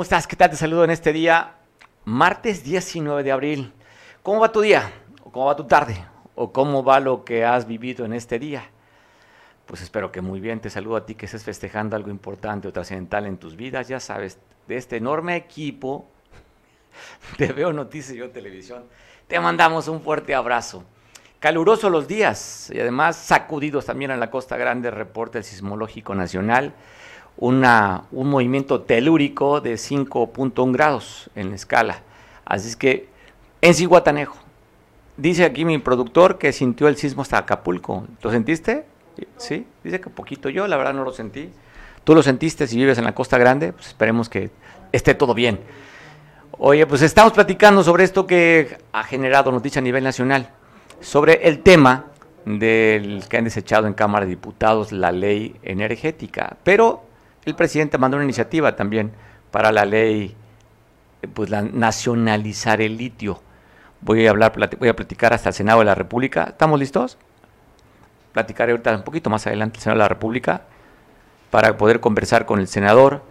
¿Cómo estás? ¿Qué tal? Te saludo en este día, martes 19 de abril. ¿Cómo va tu día? ¿O cómo va tu tarde? ¿O cómo va lo que has vivido en este día? Pues espero que muy bien. Te saludo a ti que estés festejando algo importante o trascendental en tus vidas. Ya sabes, de este enorme equipo de Veo Noticias y Yo Televisión, te mandamos un fuerte abrazo. Caluroso los días y además sacudidos también en la Costa Grande, reporte Sismológico Nacional una, un movimiento telúrico de 5.1 grados en la escala. Así es que en Ciguatanejo. Dice aquí mi productor que sintió el sismo hasta Acapulco. ¿Lo sentiste? Sí, dice que poquito. Yo la verdad no lo sentí. Tú lo sentiste si vives en la Costa Grande, pues esperemos que esté todo bien. Oye, pues estamos platicando sobre esto que ha generado noticia a nivel nacional, sobre el tema del que han desechado en Cámara de Diputados la ley energética. Pero el presidente mandó una iniciativa también para la ley, pues la nacionalizar el litio. Voy a hablar, voy a platicar hasta el Senado de la República. ¿Estamos listos? Platicaré ahorita un poquito más adelante el Senado de la República para poder conversar con el senador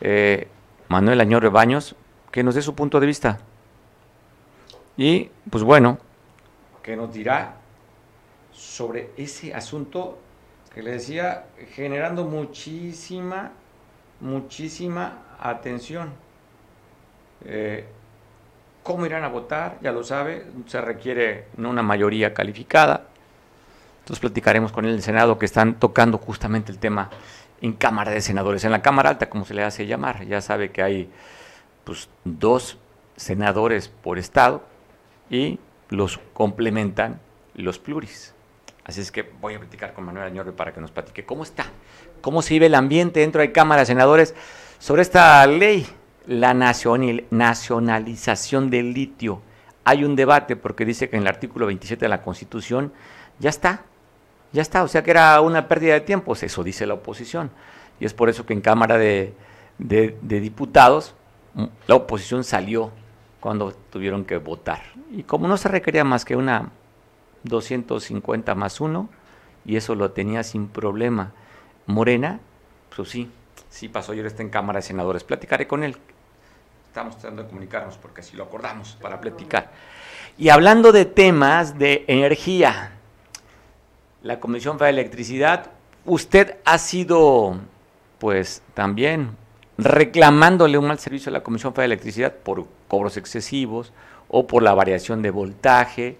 eh, Manuel Añor Baños, que nos dé su punto de vista. Y, pues bueno, que nos dirá sobre ese asunto que le decía, generando muchísima, muchísima atención. Eh, ¿Cómo irán a votar? Ya lo sabe, se requiere una mayoría calificada. Entonces platicaremos con el Senado que están tocando justamente el tema en Cámara de Senadores, en la Cámara Alta, como se le hace llamar. Ya sabe que hay pues, dos senadores por estado y los complementan los pluris. Así es que voy a platicar con Manuel Añorbe para que nos platique cómo está, cómo se vive el ambiente dentro de Cámara de Senadores sobre esta ley, la nacionalización del litio. Hay un debate porque dice que en el artículo 27 de la Constitución ya está, ya está, o sea que era una pérdida de tiempo, eso dice la oposición. Y es por eso que en Cámara de, de Diputados mm, la oposición salió cuando tuvieron que votar. Y como no se requería más que una 250 más 1 y eso lo tenía sin problema. Morena, pues sí, sí pasó, ayer está en Cámara de Senadores. Platicaré con él. Estamos tratando de comunicarnos porque así lo acordamos para platicar. Y hablando de temas de energía, la Comisión de Electricidad, usted ha sido, pues también reclamándole un mal servicio a la Comisión de Electricidad por cobros excesivos o por la variación de voltaje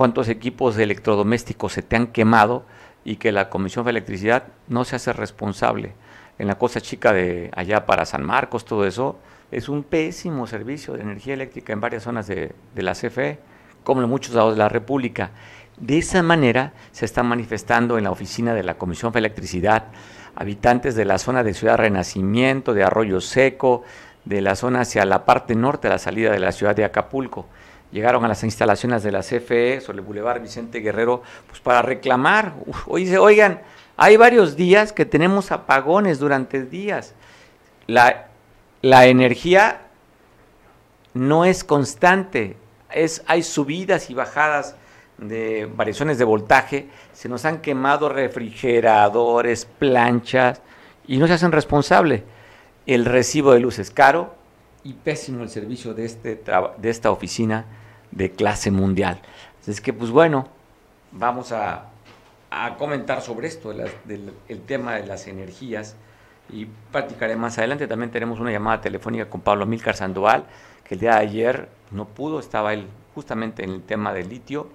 cuántos equipos de electrodomésticos se te han quemado y que la Comisión de Electricidad no se hace responsable. En la cosa chica de allá para San Marcos, todo eso, es un pésimo servicio de energía eléctrica en varias zonas de, la CFE, como en muchos lados de la República. De esa manera se está manifestando en la oficina de la Comisión de Electricidad habitantes de la zona de Ciudad Renacimiento, de Arroyo Seco, de la zona hacia la parte norte de la salida de la ciudad de Acapulco llegaron a las instalaciones de la CFE sobre el Boulevard Vicente Guerrero, pues para reclamar. Oigan, hay varios días que tenemos apagones durante días. La, la energía no es constante, es, hay subidas y bajadas de variaciones de voltaje, se nos han quemado refrigeradores, planchas y no se hacen responsable. El recibo de luz es caro y pésimo el servicio de, este, de esta oficina de clase mundial. Es que, pues bueno, vamos a, comentar sobre esto, el tema de las energías, y platicaré más adelante. También tenemos una llamada telefónica con Pablo Milcar Sandoval, que el día de ayer no pudo, estaba él justamente en el tema del litio.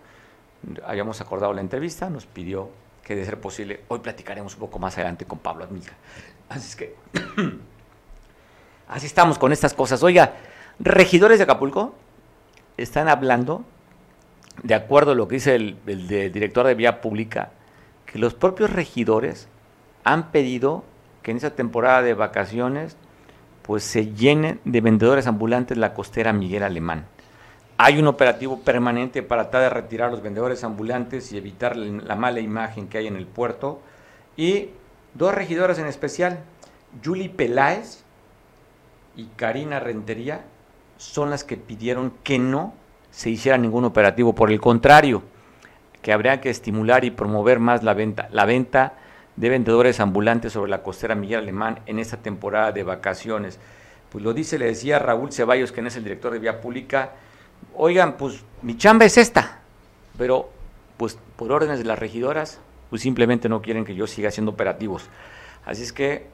Habíamos acordado la entrevista, nos pidió que de ser posible, hoy platicaremos un poco más adelante con Pablo Milcar. Así es que, así estamos con estas cosas. Oiga, regidores de Acapulco, están hablando, de acuerdo a lo que dice el, director de Vía Pública, que los propios regidores han pedido que en esa temporada de vacaciones pues se llenen de vendedores ambulantes la costera Miguel Alemán. Hay un operativo permanente para tratar de retirar los vendedores ambulantes y evitar la mala imagen que hay en el puerto. Y dos regidores en especial, Julie Peláez y Karina Rentería, son las que pidieron que no se hiciera ningún operativo. Por el contrario, que habría que estimular y promover más la venta, la venta de vendedores ambulantes sobre la costera Miguel Alemán en esta temporada de vacaciones. pues lo dice, le decía Raúl Ceballos, que es el director de Vía Pública, oigan, pues mi chamba es esta, pero pues por órdenes de las regidoras, pues simplemente no quieren que yo siga haciendo operativos. Así es que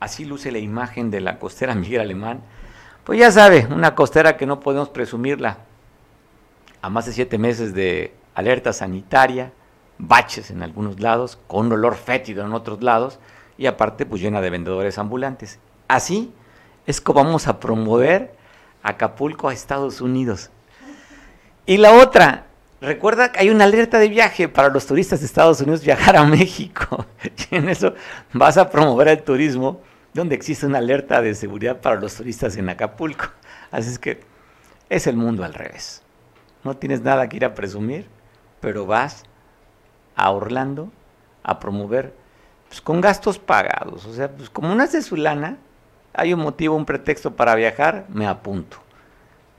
así luce la imagen de la costera Miguel Alemán. Pues ya sabe, una costera que no podemos presumirla a más de siete meses de alerta sanitaria, baches en algunos lados, con olor fétido en otros lados, y aparte pues llena de vendedores ambulantes. Así es como vamos a promover Acapulco a Estados Unidos. Y la otra, recuerda que hay una alerta de viaje para los turistas de Estados Unidos viajar a México. Y en eso vas a promover el turismo donde existe una alerta de seguridad para los turistas en Acapulco. Así es que es el mundo al revés. No tienes nada que ir a presumir, pero vas a Orlando a promover pues, con gastos pagados. O sea, pues como no es su lana, hay un motivo, un pretexto para viajar, me apunto.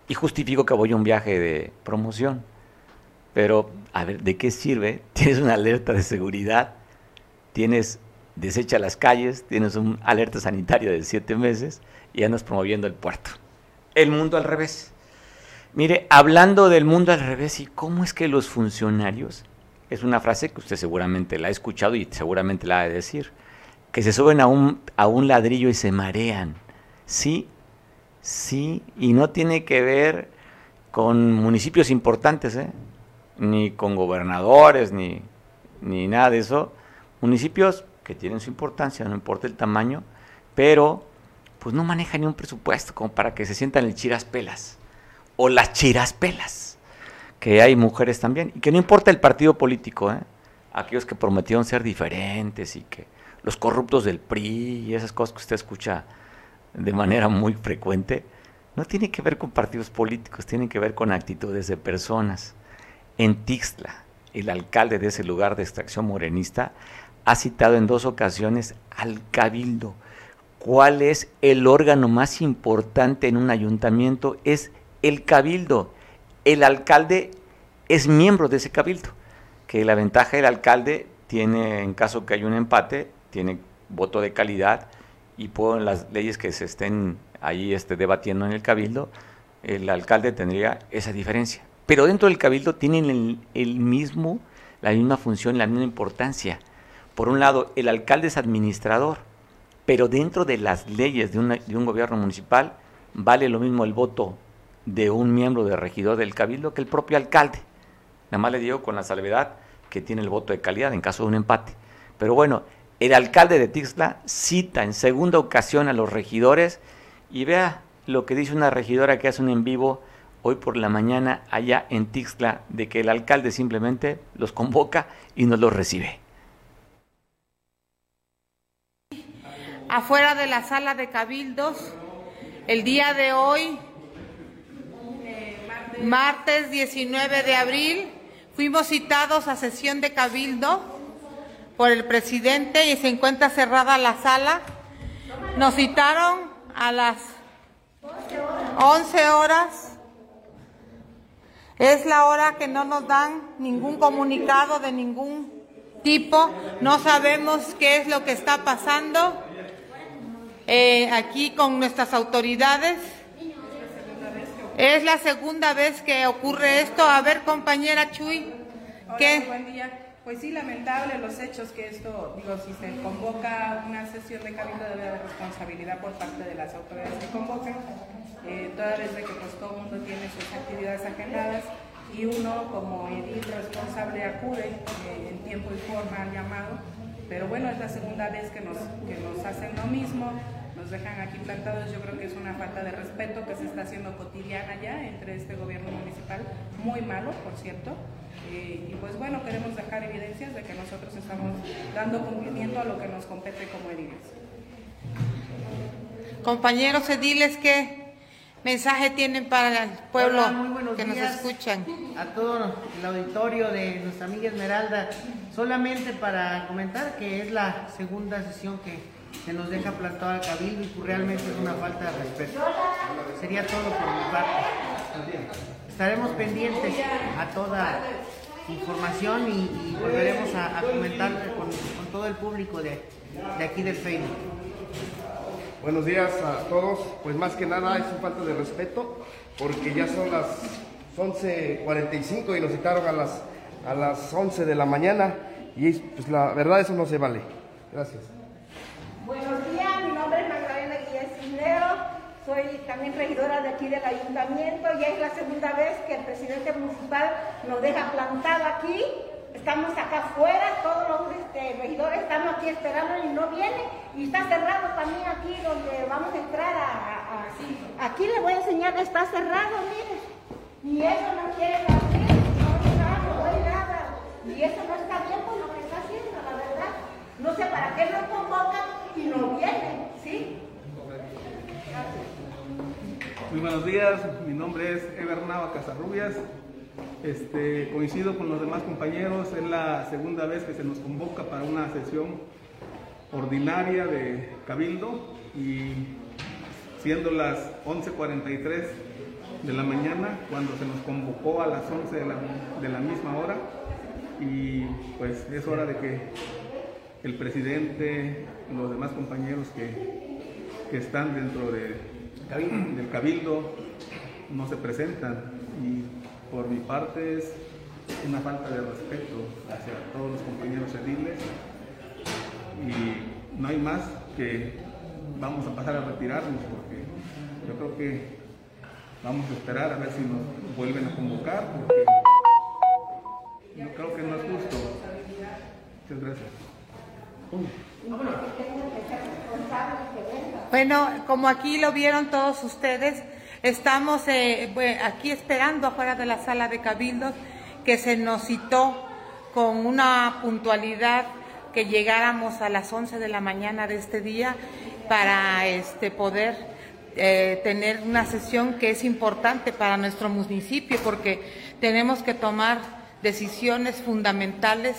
Y justifico que voy a un viaje de promoción. Pero, a ver, ¿de qué sirve? Tienes una alerta de seguridad, tienes desecha las calles, tienes un alerta sanitario de siete meses y andas promoviendo el puerto. El mundo al revés. Mire, hablando del mundo al revés y cómo es que los funcionarios, es una frase que usted seguramente la ha escuchado y seguramente la ha de decir, que se suben a un, a un ladrillo y se marean. Sí, sí, y no tiene que ver con municipios importantes, ¿eh? ni con gobernadores, ni, ni nada de eso. Municipios que tienen su importancia, no importa el tamaño, pero pues no manejan ni un presupuesto como para que se sientan el chiras pelas o las chiras pelas, que hay mujeres también, y que no importa el partido político, ¿eh? aquellos que prometieron ser diferentes y que los corruptos del PRI y esas cosas que usted escucha de manera muy frecuente, no tiene que ver con partidos políticos, tienen que ver con actitudes de personas. En Tixla, el alcalde de ese lugar de extracción morenista ha citado en dos ocasiones al cabildo. ¿Cuál es el órgano más importante en un ayuntamiento? Es el cabildo. El alcalde es miembro de ese cabildo, que la ventaja del alcalde tiene, en caso que haya un empate, tiene voto de calidad y por las leyes que se estén ahí este, debatiendo en el cabildo, el alcalde tendría esa diferencia. Pero dentro del cabildo tienen el, mismo, la misma función, la misma importancia. Por un lado, el alcalde es administrador, pero dentro de las leyes de, un gobierno municipal vale lo mismo el voto de un miembro de regidor del cabildo que el propio alcalde. Nada más le digo con la salvedad que tiene el voto de calidad en caso de un empate. Pero bueno, el alcalde de Tixla cita en segunda ocasión a los regidores y vea lo que dice una regidora que hace un en vivo hoy por la mañana allá en Tixla, de que el alcalde simplemente los convoca y no los recibe. Afuera de la sala de cabildos, el día de hoy, martes 19 de abril, fuimos citados a sesión de cabildo por el presidente y se encuentra cerrada la sala. Nos citaron a las 11 horas. Es la hora que no nos dan ningún comunicado de ningún tipo. No sabemos qué es lo que está pasando eh, aquí con nuestras autoridades. Es la segunda vez que ocurre esto. A ver, compañera Chuy, ¿qué? Pues sí, lamentable los hechos que esto, digo, si se convoca una sesión de cabildo debe haber responsabilidad por parte de las autoridades que convocan, eh, toda vez de que pues todo el mundo tiene sus actividades agendadas y uno como edil responsable acude eh, en tiempo y forma al llamado, pero bueno, es la segunda vez que nos, que nos hacen lo mismo, nos dejan aquí plantados, yo creo que es una falta de respeto que se está haciendo cotidiana ya entre este gobierno municipal, muy malo, por cierto, eh, y pues bueno, queremos dejar evidencias de que nosotros estamos dando cumplimiento a lo que nos compete como ediles. Compañeros ediles, ¿qué mensaje tienen para el pueblo que nos escuchan? A todo el auditorio de nuestra amiga Esmeralda, solamente para comentar que es la segunda sesión que se nos deja plantado al cabildo y realmente es una falta de respeto. Sería todo por mi parte. Estaremos pendientes a toda información y, volveremos a, comentar con, todo el público de, de aquí del Facebook. Buenos días a todos. Pues más que nada es un falta de respeto porque ya son las 11.45 y nos citaron a las, a las 11 de la mañana y pues la verdad eso no se vale. Gracias. Buenos días, mi nombre es Magdalena Guillén Cisneros, soy también regidora de aquí del ayuntamiento y es la segunda vez que el presidente municipal nos deja plantado aquí. Estamos acá afuera, todos los este, regidores estamos aquí esperando y no viene. Y está cerrado también aquí donde vamos a entrar a, Aquí les voy a enseñar, está cerrado, miren. Y eso no quiere abrir, no nada, no hay nada. Y eso no está bien con lo que está haciendo, la verdad. No sé para qué nos convocan y no vienen, ¿sí? Muy buenos días, mi nombre es Ebernaba Casarrubias. Este, coincido con los demás compañeros, es la segunda vez que se nos convoca para una sesión ordinaria de Cabildo y siendo las 11.43 de la mañana cuando se nos convocó a las 11 de la, misma hora y pues es hora de que el presidente los demás compañeros que, que están dentro de, del cabildo no se presentan y por mi parte es una falta de respeto hacia todos los compañeros ediles y no hay más que vamos a pasar a retirarnos porque yo creo que Vamos a esperar a ver si nos vuelven a convocar, porque yo creo que no es justo. Muchas gracias. Bueno, como aquí lo vieron todos ustedes, estamos eh, aquí esperando afuera de la sala de cabildos que se nos citó con una puntualidad que llegáramos a las 11 de la mañana de este día para este, poder eh, tener una sesión que es importante para nuestro municipio porque tenemos que tomar decisiones fundamentales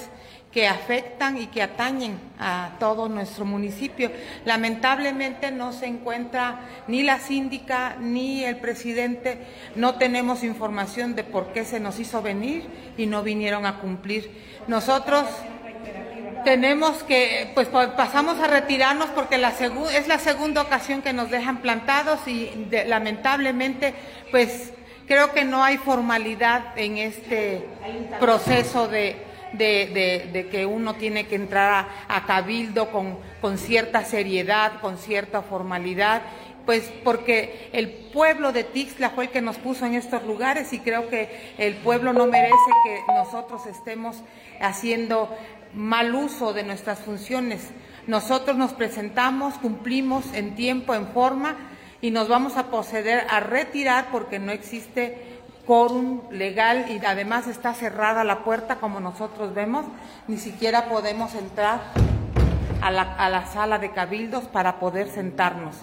que afectan y que atañen a todo nuestro municipio. Lamentablemente no se encuentra ni la síndica ni el presidente, no tenemos información de por qué se nos hizo venir y no vinieron a cumplir. Nosotros tenemos que, pues pasamos a retirarnos porque la es la segunda ocasión que nos dejan plantados y lamentablemente, pues creo que no hay formalidad en este proceso de, de, que uno tiene que entrar a, cabildo con, con cierta seriedad, con cierta formalidad pues porque el pueblo de Tixla fue el que nos puso en estos lugares y creo que el pueblo no merece que nosotros estemos haciendo mal uso de nuestras funciones. Nosotros nos presentamos, cumplimos en tiempo, en forma y nos vamos a proceder a retirar porque no existe quórum legal y además está cerrada la puerta como nosotros vemos, ni siquiera podemos entrar a la, sala de cabildos para poder sentarnos.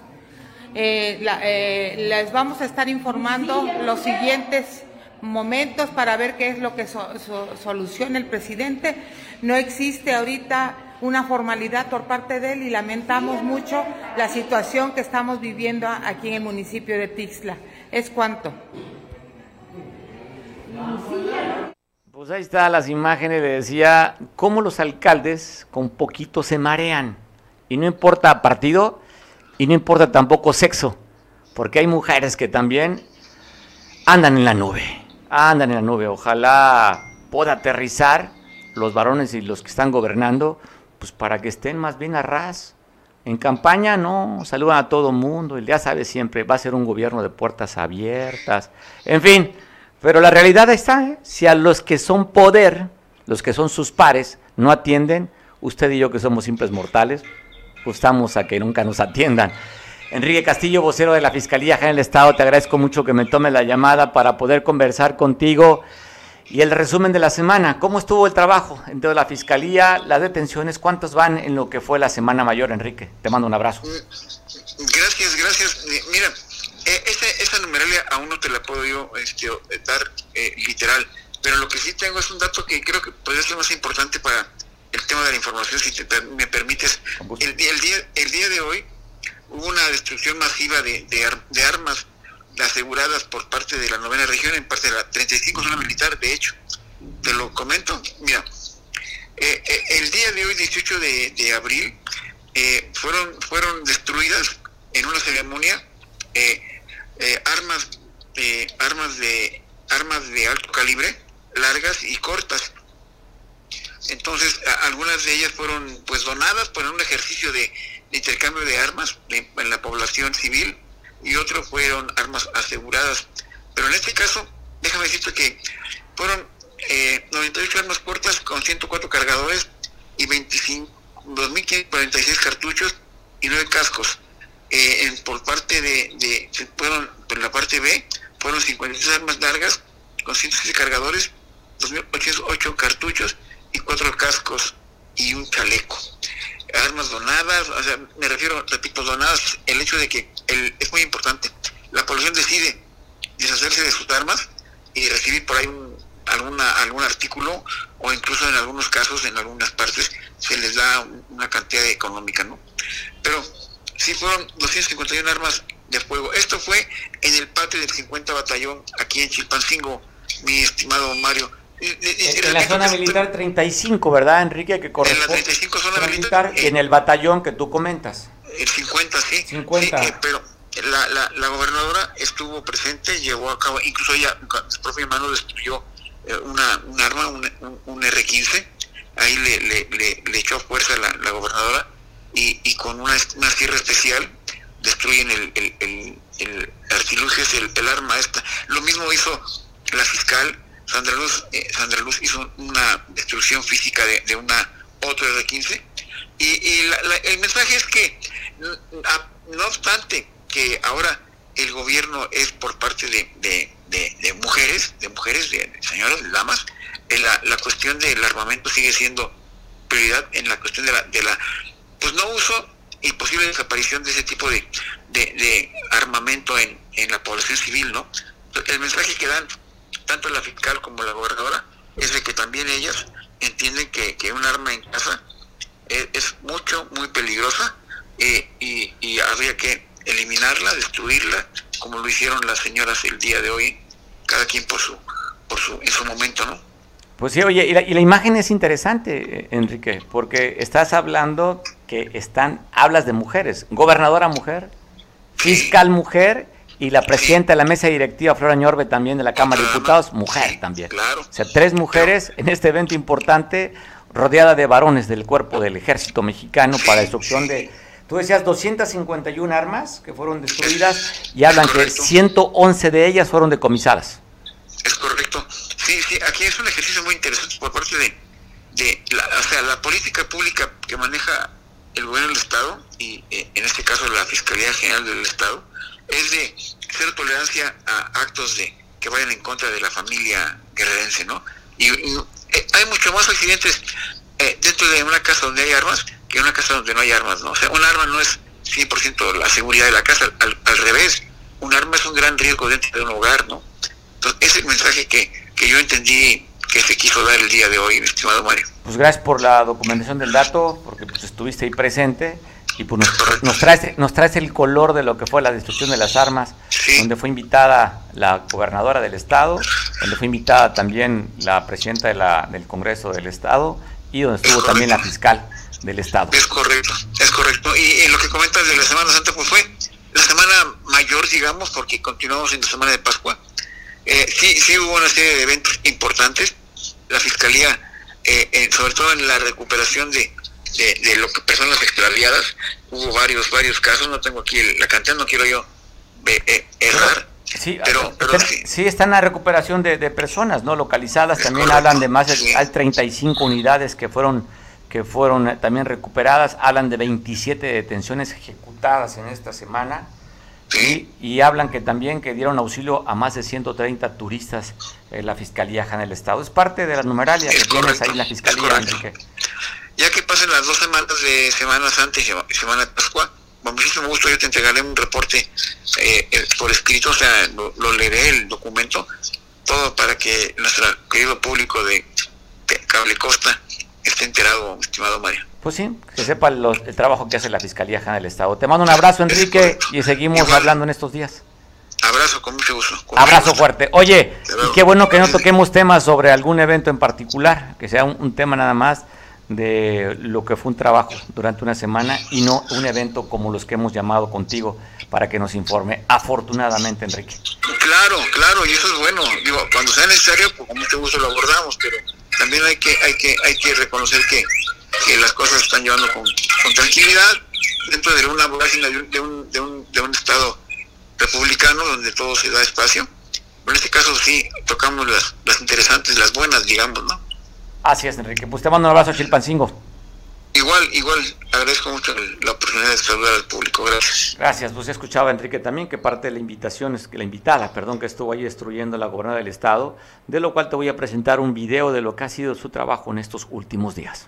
Eh, eh, les vamos a estar informando los siguientes momentos para ver qué es lo que soluciona el presidente. No existe ahorita una formalidad por parte de él y lamentamos mucho la situación que estamos viviendo aquí en el municipio de Tixla. ¿Es cuánto? Pues ahí están las imágenes, le decía, cómo los alcaldes con poquito se marean. Y no importa partido y no importa tampoco sexo, porque hay mujeres que también andan en la nube andan en la nube. Ojalá pueda aterrizar los varones y los que están gobernando, pues para que estén más bien a ras. En campaña no, saludan a todo mundo, el ya sabe siempre, va a ser un gobierno de puertas abiertas, en fin, pero la realidad está, ¿eh? si a los que son poder, los que son sus pares, no atienden, usted y yo que somos simples mortales, gustamos a que nunca nos atiendan. Enrique Castillo, vocero de la Fiscalía General del Estado, te agradezco mucho que me tome la llamada para poder conversar contigo. Y el resumen de la semana, ¿cómo estuvo el trabajo dentro de la Fiscalía, las detenciones, cuántos van en lo que fue la Semana Mayor, Enrique? Te mando un abrazo. Gracias, gracias. Mira, eh, esa, numeralia aún no te la puedo yo este, dar eh, literal, pero lo que sí tengo es un dato que creo que podría ser más importante para el tema de la información, si me permites. El, el, día, el día de hoy hubo una destrucción masiva de, de, armas aseguradas por parte de la novena región, en parte de la 35 zona militar, de hecho. Te lo comento, mira, eh, eh, el día de hoy, 18 de, abril, eh, fueron, fueron destruidas en una ceremonia eh, eh, armas, eh, armas de armas de alto calibre, largas y cortas. Entonces, algunas de ellas fueron pues donadas por un ejercicio de, intercambio de armas en la población civil y otros fueron armas aseguradas. Pero en este caso, déjame decirte que fueron 98 armas cortas con 104 cargadores y 25 2.546 cartuchos y 9 cascos. Eh, por parte de, de, fueron, por la parte B, fueron 53 armas largas con 106 cargadores, 2.808 cartuchos y 4 cascos y un chaleco. Armas donadas, o sea, me refiero, repito, donadas, el hecho de que el, es muy importante. La población decide deshacerse de sus armas y recibir por ahí un, alguna, algún artículo o incluso en algunos casos, en algunas partes, se les da una cantidad económica, ¿no? Pero sí fueron 251 armas de fuego. Esto fue en el patio del 50 Batallón, aquí en Chilpancingo, mi estimado Mario. En, la zona militar 35, ¿verdad, Enrique? Que corresponde. En la 35 zona militar. en el batallón que tú comentas. El 50, sí. 50. Sí, eh, pero la, la, la, gobernadora estuvo presente, llevó a cabo, incluso ella, con su propia mano, destruyó eh, una, un arma, un, un, R-15, ahí le, le, le, echó fuerza la, la gobernadora y, y, con una, una sierra especial destruyen el, el, el, artilugio, el, el, arma esta. Lo mismo hizo la fiscal Sandra Luz, eh, Sandra Luz hizo una destrucción física de, de una otro R-15 y, y el mensaje es que no obstante que ahora el gobierno es por parte de, de, de, mujeres, de mujeres, de, señoras, de damas, en la, la, cuestión del armamento sigue siendo prioridad en la cuestión de la, de la pues no uso y posible desaparición de ese tipo de, de, armamento en, en la población civil, ¿no? El mensaje que dan tanto la fiscal como la gobernadora es de que también ellas entienden que, que un arma en casa es, es mucho, muy peligrosa eh, y, y habría que eliminarla, destruirla, como lo hicieron las señoras el día de hoy, cada quien por su, por su, en su momento, ¿no? Pues sí, oye, y la, y la imagen es interesante, Enrique, porque estás hablando que están, hablas de mujeres, gobernadora mujer, fiscal mujer y la presidenta de la mesa directiva, Flora Ñorbe, también de la Cámara de Diputados, mujer también. Claro. O sea, tres mujeres en este evento importante, rodeada de varones del cuerpo del ejército mexicano para destrucción de Tú decías 251 armas que fueron destruidas y hablan que 111 de ellas fueron decomisadas. Es correcto. Sí, sí, aquí es un ejercicio muy interesante por parte de, de la, o sea, la política pública que maneja el gobierno del Estado y eh, en este caso la Fiscalía General del Estado es de cero tolerancia a actos de que vayan en contra de la familia guerrerense, ¿no? Y, eh, hay mucho más accidentes eh, dentro de una casa donde hay armas que una casa donde no hay armas, ¿no? Sea, un arma no es 100% la seguridad de la casa, al, revés, un arma es un gran riesgo dentro de un hogar, ¿no? Entonces, ese mensaje que, que yo entendí que se quiso dar el día de hoy, estimado Mario. Pues gracias por la documentación del dato, porque pues estuviste ahí presente y pues nos, nos, traes, nos traes el color de lo que fue la destrucción de las armas, donde fue invitada la gobernadora del estado, donde fue invitada también la presidenta de la, del Congreso del estado y donde estuvo también la fiscal del Estado. Es correcto, es correcto. Y en lo que comentas de la Semana Santa, pues fue la semana mayor, digamos, porque continuamos en la semana de Pascua. Eh, sí, sí hubo una serie de eventos importantes. La Fiscalía, eh, sobre todo en la recuperación de, de, lo que personas extraviadas, hubo varios, varios casos, no tengo aquí la cantidad, no quiero yo eh, errar. Sí, pero, pero sí. está en la recuperación de, de personas no localizadas, también hablan de más de hay 35 unidades que fueron que fueron eh, también recuperadas, hablan de 27 detenciones ejecutadas en esta semana y, y, hablan que también que dieron auxilio a más de 130 turistas en la Fiscalía General del Estado. Es parte de la numeralia que tienes ahí en la Fiscalía, Enrique. Ya que pasen las dos semanas de Semana Santa y Semana de Pascua, con muchísimo gusto yo te entregaré un reporte eh, eh, por escrito, o sea, lo, lo, leeré el documento, todo para que nuestro querido público de Cable Costa esté enterado, estimado Mario. Pues sí, que sepa los, el trabajo que hace la Fiscalía General del Estado. Te mando un abrazo, Enrique, y seguimos hablando en estos días. Abrazo, con mucho gusto. abrazo fuerte. Oye, y qué bueno que no toquemos temas sobre algún evento en particular, que sea un, tema nada más de lo que fue un trabajo durante una semana y no un evento como los que hemos llamado contigo para que nos informe. Afortunadamente, Enrique. Claro, claro, y eso es bueno. Digo, cuando sea necesario, pues con mucho gusto lo abordamos, pero también hay que, hay que, hay que reconocer que, que las cosas están llevando con, con tranquilidad dentro de una vorágine de un, de un, de un, de un Estado republicano donde todo se da espacio. Pero en este caso sí tocamos las, las interesantes, las buenas, digamos, ¿no? Así es, Enrique. Pues te mando un abrazo, Chilpancingo. Igual, igual, agradezco mucho la oportunidad de saludar al público. Gracias. Gracias. Pues escuchaba Enrique también que parte de la invitación es que la invitada, perdón, que estuvo ahí destruyendo la gobernadora del estado, de lo cual te voy a presentar un video de lo que ha sido su trabajo en estos últimos días.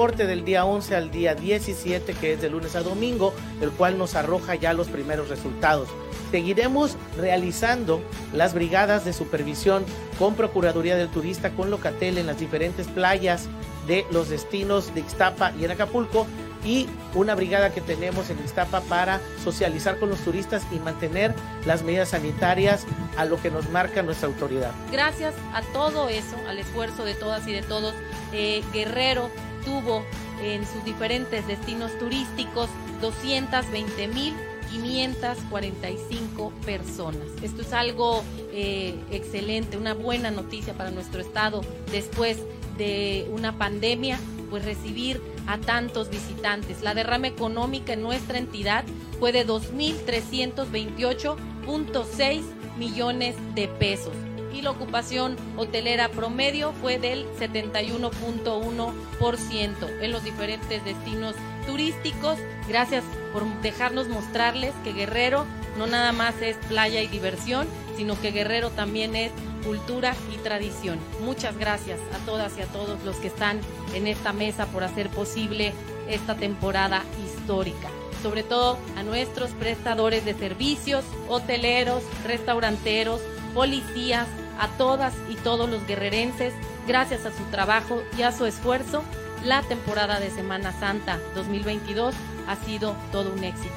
Del día 11 al día 17, que es de lunes a domingo, el cual nos arroja ya los primeros resultados. Seguiremos realizando las brigadas de supervisión con Procuraduría del Turista, con Locatel en las diferentes playas de los destinos de Ixtapa y en Acapulco y una brigada que tenemos en Ixtapa para socializar con los turistas y mantener las medidas sanitarias a lo que nos marca nuestra autoridad. Gracias a todo eso, al esfuerzo de todas y de todos, eh, Guerrero tuvo en sus diferentes destinos turísticos 220.545 personas. Esto es algo eh, excelente, una buena noticia para nuestro estado después de una pandemia, pues recibir a tantos visitantes. La derrama económica en nuestra entidad fue de 2.328.6 millones de pesos y la ocupación hotelera promedio fue del 71.1% en los diferentes destinos turísticos. Gracias por dejarnos mostrarles que Guerrero no nada más es playa y diversión, sino que Guerrero también es cultura y tradición. Muchas gracias a todas y a todos los que están en esta mesa por hacer posible esta temporada histórica sobre todo a nuestros prestadores de servicios, hoteleros, restauranteros, policías, a todas y todos los guerrerenses, gracias a su trabajo y a su esfuerzo, la temporada de Semana Santa 2022 ha sido todo un éxito.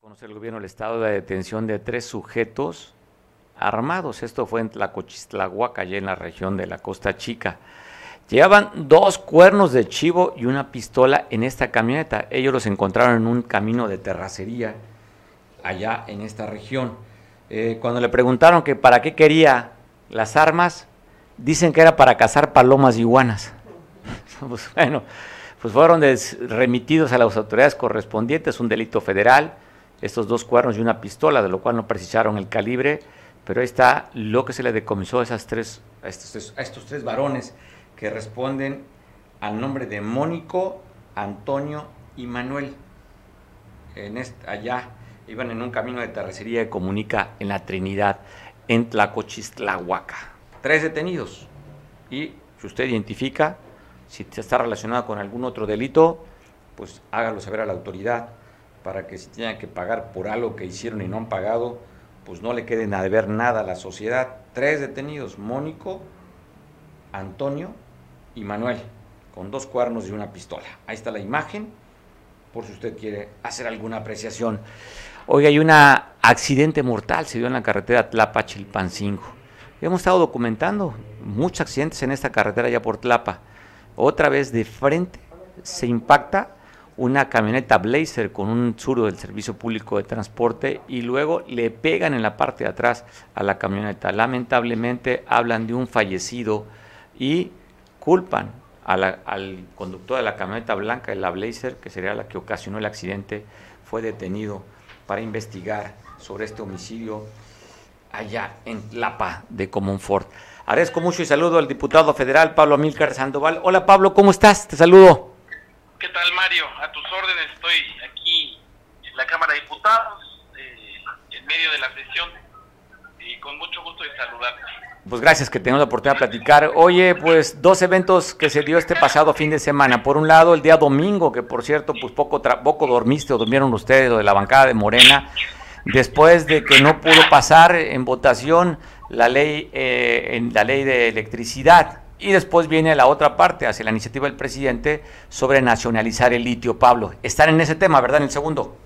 Conoce el gobierno del estado de detención de tres sujetos armados. Esto fue en Tlacochistlahuaca, allá en la región de la Costa Chica. Llevaban dos cuernos de chivo y una pistola en esta camioneta. Ellos los encontraron en un camino de terracería allá en esta región. Eh, cuando le preguntaron que para qué quería las armas, dicen que era para cazar palomas y iguanas. pues bueno, pues fueron remitidos a las autoridades correspondientes, un delito federal, estos dos cuernos y una pistola, de lo cual no precisaron el calibre, pero ahí está lo que se le decomisó a, esas tres, a, estos, a estos tres varones que responden al nombre de Mónico, Antonio y Manuel. En allá iban en un camino de terracería que comunica en la Trinidad, en Tlacochistlahuaca. Tres detenidos. Y si usted identifica, si está relacionado con algún otro delito, pues hágalo saber a la autoridad para que si tengan que pagar por algo que hicieron y no han pagado, pues no le queden a deber nada a la sociedad. Tres detenidos, Mónico, Antonio y Manuel, con dos cuernos y una pistola. Ahí está la imagen, por si usted quiere hacer alguna apreciación. Oiga, hay un accidente mortal, se dio en la carretera Tlapa-Chilpancingo. Hemos estado documentando muchos accidentes en esta carretera ya por Tlapa. Otra vez de frente se impacta una camioneta Blazer con un suro del Servicio Público de Transporte y luego le pegan en la parte de atrás a la camioneta. Lamentablemente hablan de un fallecido y culpan al conductor de la camioneta blanca, de la Blazer, que sería la que ocasionó el accidente, fue detenido para investigar sobre este homicidio allá en Lapa de Comonfort. Agradezco mucho y saludo al diputado federal Pablo Amílcar Sandoval. Hola Pablo, ¿cómo estás? Te saludo. ¿Qué tal Mario? A tus órdenes, estoy aquí en la Cámara de Diputados, eh, en medio de la sesión, y con mucho gusto de saludarte. Pues gracias que tenemos la oportunidad de platicar. Oye, pues dos eventos que se dio este pasado fin de semana. Por un lado, el día domingo, que por cierto, pues poco, poco dormiste o durmieron ustedes, lo de la bancada de Morena, después de que no pudo pasar en votación la ley, eh, en la ley de electricidad. Y después viene la otra parte, hacia la iniciativa del presidente sobre nacionalizar el litio, Pablo. Están en ese tema, ¿verdad? En el segundo.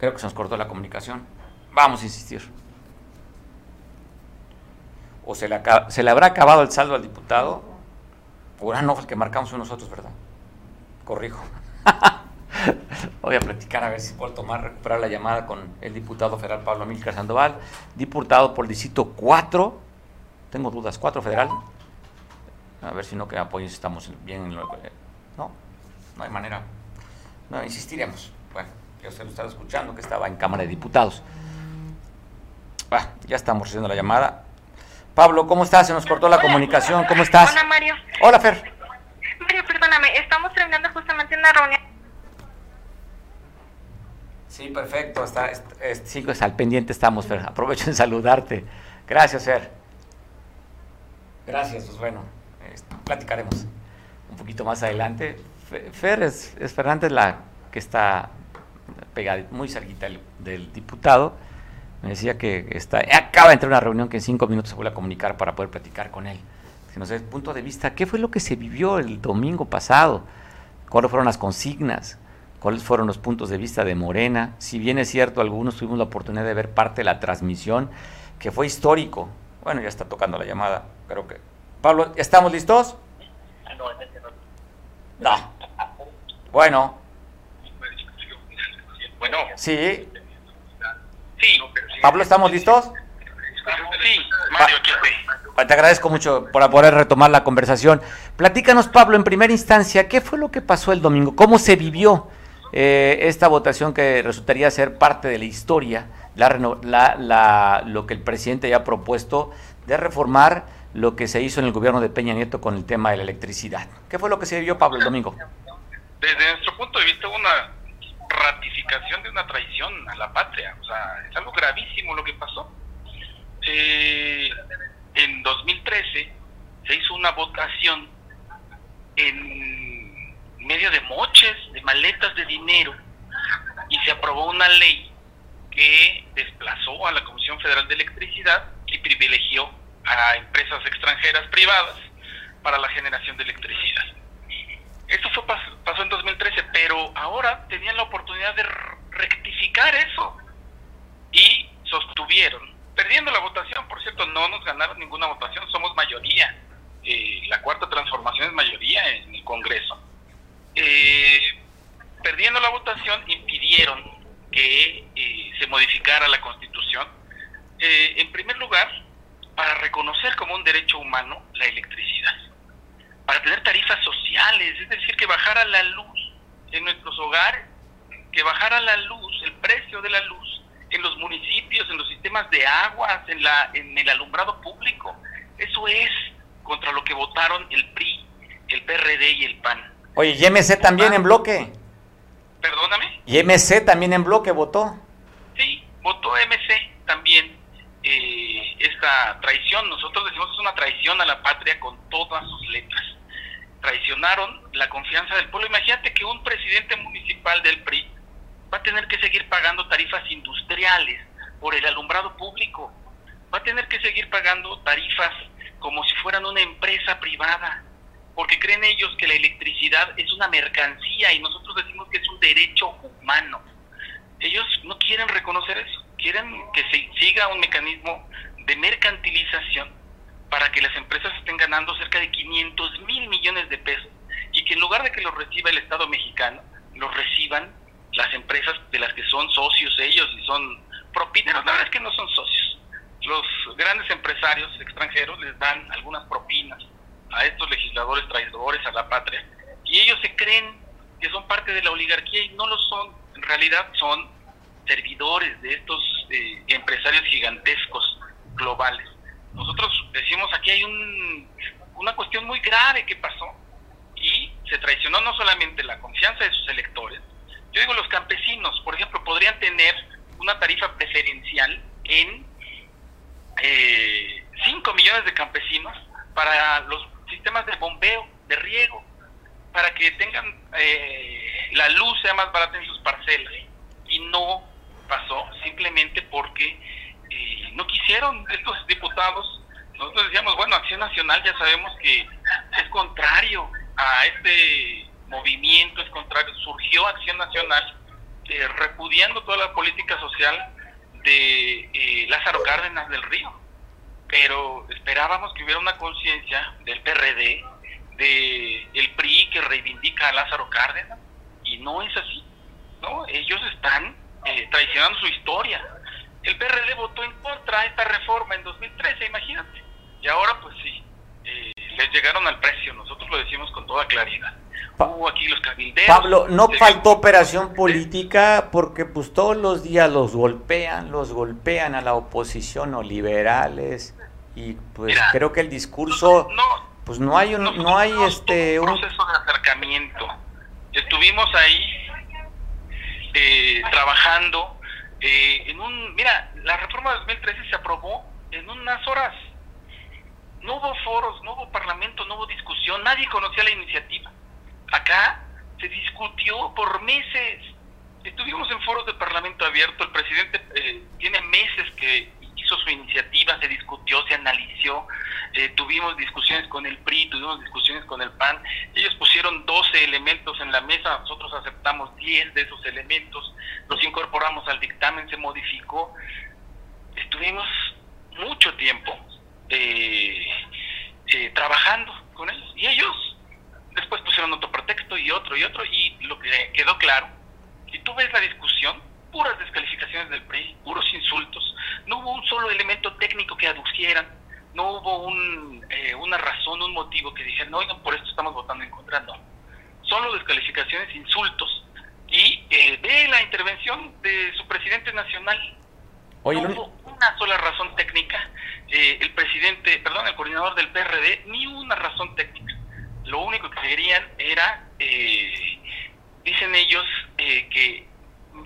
Creo que se nos cortó la comunicación. Vamos a insistir. O se le, se habrá acabado el saldo al diputado. O no, el que marcamos nosotros, ¿verdad? Corrijo. Voy a platicar a ver si puedo tomar, recuperar la llamada con el diputado federal Pablo Amílcar Sandoval, diputado por el distrito 4. Tengo dudas, 4 federal. A ver si no que apoyo estamos bien en lo, No, no hay manera. No, insistiremos. Bueno, ya usted lo estaba escuchando que estaba en Cámara de Diputados. Ah, ya estamos recibiendo la llamada. Pablo, ¿cómo estás? Se nos cortó la comunicación. ¿Cómo estás? Hola, Mario. Hola, Fer. Mario, perdóname, estamos terminando justamente una reunión. Sí, perfecto. Está, sí, pues, al pendiente estamos, Fer. Aprovecho en saludarte. Gracias, Fer. Gracias, pues bueno, platicaremos un poquito más adelante. Fer es, es Fernández la que está pegada, muy cerquita del, diputado. Me decía que está, acaba de entrar a una reunión que en cinco minutos se vuelve a comunicar para poder platicar con él. Si nos el punto de vista, ¿qué fue lo que se vivió el domingo pasado? ¿Cuáles fueron las consignas? ¿Cuáles fueron los puntos de vista de Morena? Si bien es cierto, algunos tuvimos la oportunidad de ver parte de la transmisión, que fue histórico. Bueno, ya está tocando la llamada, creo que... Pablo, ¿estamos listos? No. Bueno. Bueno. Sí. Sí. Pablo, ¿estamos listos? Sí, Mario, aquí Te agradezco mucho por poder retomar la conversación. Platícanos, Pablo, en primera instancia, ¿qué fue lo que pasó el domingo? ¿Cómo se vivió eh, esta votación que resultaría ser parte de la historia, la, la, lo que el presidente ya ha propuesto de reformar lo que se hizo en el gobierno de Peña Nieto con el tema de la electricidad? ¿Qué fue lo que se vivió, Pablo, el domingo? Desde nuestro punto de vista, una ratificación de una traición a la patria. O sea, es algo gravísimo lo que pasó. Eh, en 2013 se hizo una votación en medio de moches, de maletas de dinero, y se aprobó una ley que desplazó a la Comisión Federal de Electricidad y privilegió a empresas extranjeras privadas para la generación de electricidad. Esto fue, pasó en 2013, pero ahora tenían la oportunidad de rectificar eso y sostuvieron, perdiendo la votación, por cierto, no nos ganaron ninguna votación, somos mayoría, eh, la cuarta transformación es mayoría en el Congreso. Eh, perdiendo la votación impidieron que eh, se modificara la Constitución, en primer lugar, para reconocer como un derecho humano la electricidad para tener tarifas sociales, es decir, que bajara la luz en nuestros hogares, que bajara la luz, el precio de la luz en los municipios, en los sistemas de aguas, en, la, en el alumbrado público. Eso es contra lo que votaron el PRI, el PRD y el PAN. Oye, ¿y MC también en bloque? Perdóname. ¿Y MC también en bloque votó? Sí, votó MC también eh, esta traición. Nosotros decimos que es una traición a la patria con todas sus letras traicionaron la confianza del pueblo. Imagínate que un presidente municipal del PRI va a tener que seguir pagando tarifas industriales por el alumbrado público, va a tener que seguir pagando tarifas como si fueran una empresa privada, porque creen ellos que la electricidad es una mercancía y nosotros decimos que es un derecho humano. Ellos no quieren reconocer eso, quieren que se siga un mecanismo de mercantilización para que las empresas estén ganando cerca de 500 mil millones de pesos y que en lugar de que los reciba el Estado mexicano, los reciban las empresas de las que son socios ellos y son propineros. La verdad es que no son socios. Los grandes empresarios extranjeros les dan algunas propinas a estos legisladores traidores a la patria y ellos se creen que son parte de la oligarquía y no lo son. En realidad son servidores de estos eh, empresarios gigantescos globales. Nosotros decimos aquí hay un, una cuestión muy grave que pasó y se traicionó no solamente la confianza de sus electores, yo digo los campesinos, por ejemplo, podrían tener una tarifa preferencial en eh, 5 millones de campesinos para los sistemas de bombeo, de riego, para que tengan eh, la luz sea más barata en sus parcelas. Y no simplemente porque eh, no quisieron estos diputados. Nosotros decíamos, bueno, Acción Nacional ya sabemos que es contrario a este movimiento, es contrario, surgió Acción Nacional eh, repudiando toda la política social de eh, Lázaro Cárdenas del Río. Pero esperábamos que hubiera una conciencia del PRD, de el PRI que reivindica a Lázaro Cárdenas, y no es así. ¿no? Ellos están eh, traicionando su historia. El PRD votó en contra de esta reforma en 2013, imagínate. Y ahora, pues sí, eh, les llegaron al precio, nosotros lo decimos con toda claridad. Hubo aquí los cabilderos. Pablo, no faltó operación política porque pues todos los días los golpean, los golpean a la oposición o liberales y pues creo que el discurso pues no hay un, no, hay este un proceso de acercamiento. Estuvimos ahí eh, trabajando eh, en un mira, la reforma de 2013 se aprobó en unas horas. No hubo foros, no hubo parlamento, no hubo discusión, nadie conocía la iniciativa Acá se discutió por meses. Estuvimos en foros de Parlamento abierto, el presidente eh, tiene meses que hizo su iniciativa, se discutió, se analizó, eh, tuvimos discusiones con el PRI, tuvimos discusiones con el PAN, ellos pusieron 12 elementos en la mesa, nosotros aceptamos 10 de esos elementos, los incorporamos al dictamen, se modificó, estuvimos mucho tiempo eh, trabajando con ellos y ellos después pusieron otro pretexto y otro y otro, y lo que quedó claro, si tú ves la discusión, puras descalificaciones del PRI, puros insultos, no hubo un solo elemento técnico que aducieran, no hubo un, eh, una razón, un motivo que dijeran, no, por esto estamos votando en contra, no. Solo descalificaciones, insultos, y eh, ve la intervención de su presidente nacional. no hubo una sola razón técnica. Eh, el presidente, perdón, el coordinador del PRD, ni una razón técnica lo único que querían era, eh, dicen ellos, que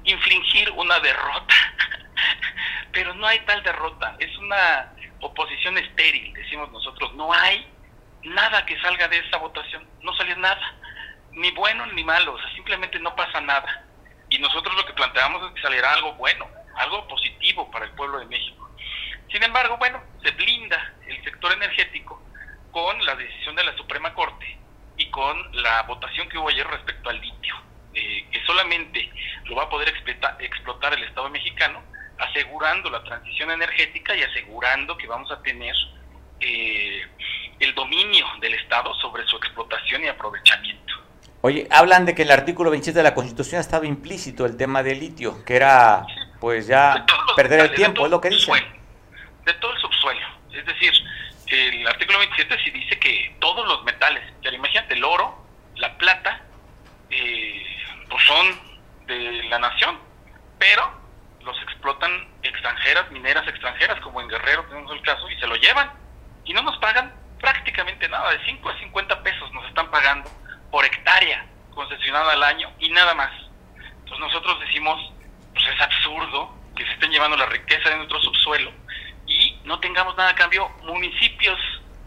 infligir una derrota. Pero no hay tal derrota, es una oposición estéril, decimos nosotros. No hay nada que salga de esa votación, no salió nada, ni bueno ni malo, o sea, simplemente no pasa nada. Y nosotros lo que planteamos es que saliera algo bueno, algo positivo para el pueblo de México. Sin embargo, bueno, se blinda el sector energético con la decisión de la Suprema Corte y con la votación que hubo ayer respecto al litio, eh, que solamente lo va a poder explotar el Estado mexicano, asegurando la transición energética y asegurando que vamos a tener eh, el dominio del Estado sobre su explotación y aprovechamiento. Oye, hablan de que el artículo 27 de la Constitución estaba implícito el tema del litio, que era pues ya perder el tiempo, es lo que dicen. De todo el subsuelo, es decir, el artículo 27 sí dice que todos los metales, ya imagínate, el oro, la plata, eh, pues son de la nación, pero los explotan extranjeras, mineras extranjeras, como en Guerrero tenemos el caso, y se lo llevan, y no nos pagan prácticamente nada, de 5 a 50 pesos nos están pagando por hectárea concesionada al año y nada más. Entonces nosotros decimos, pues es absurdo que se estén llevando la riqueza de nuestro subsuelo y no tengamos nada a cambio, municipios,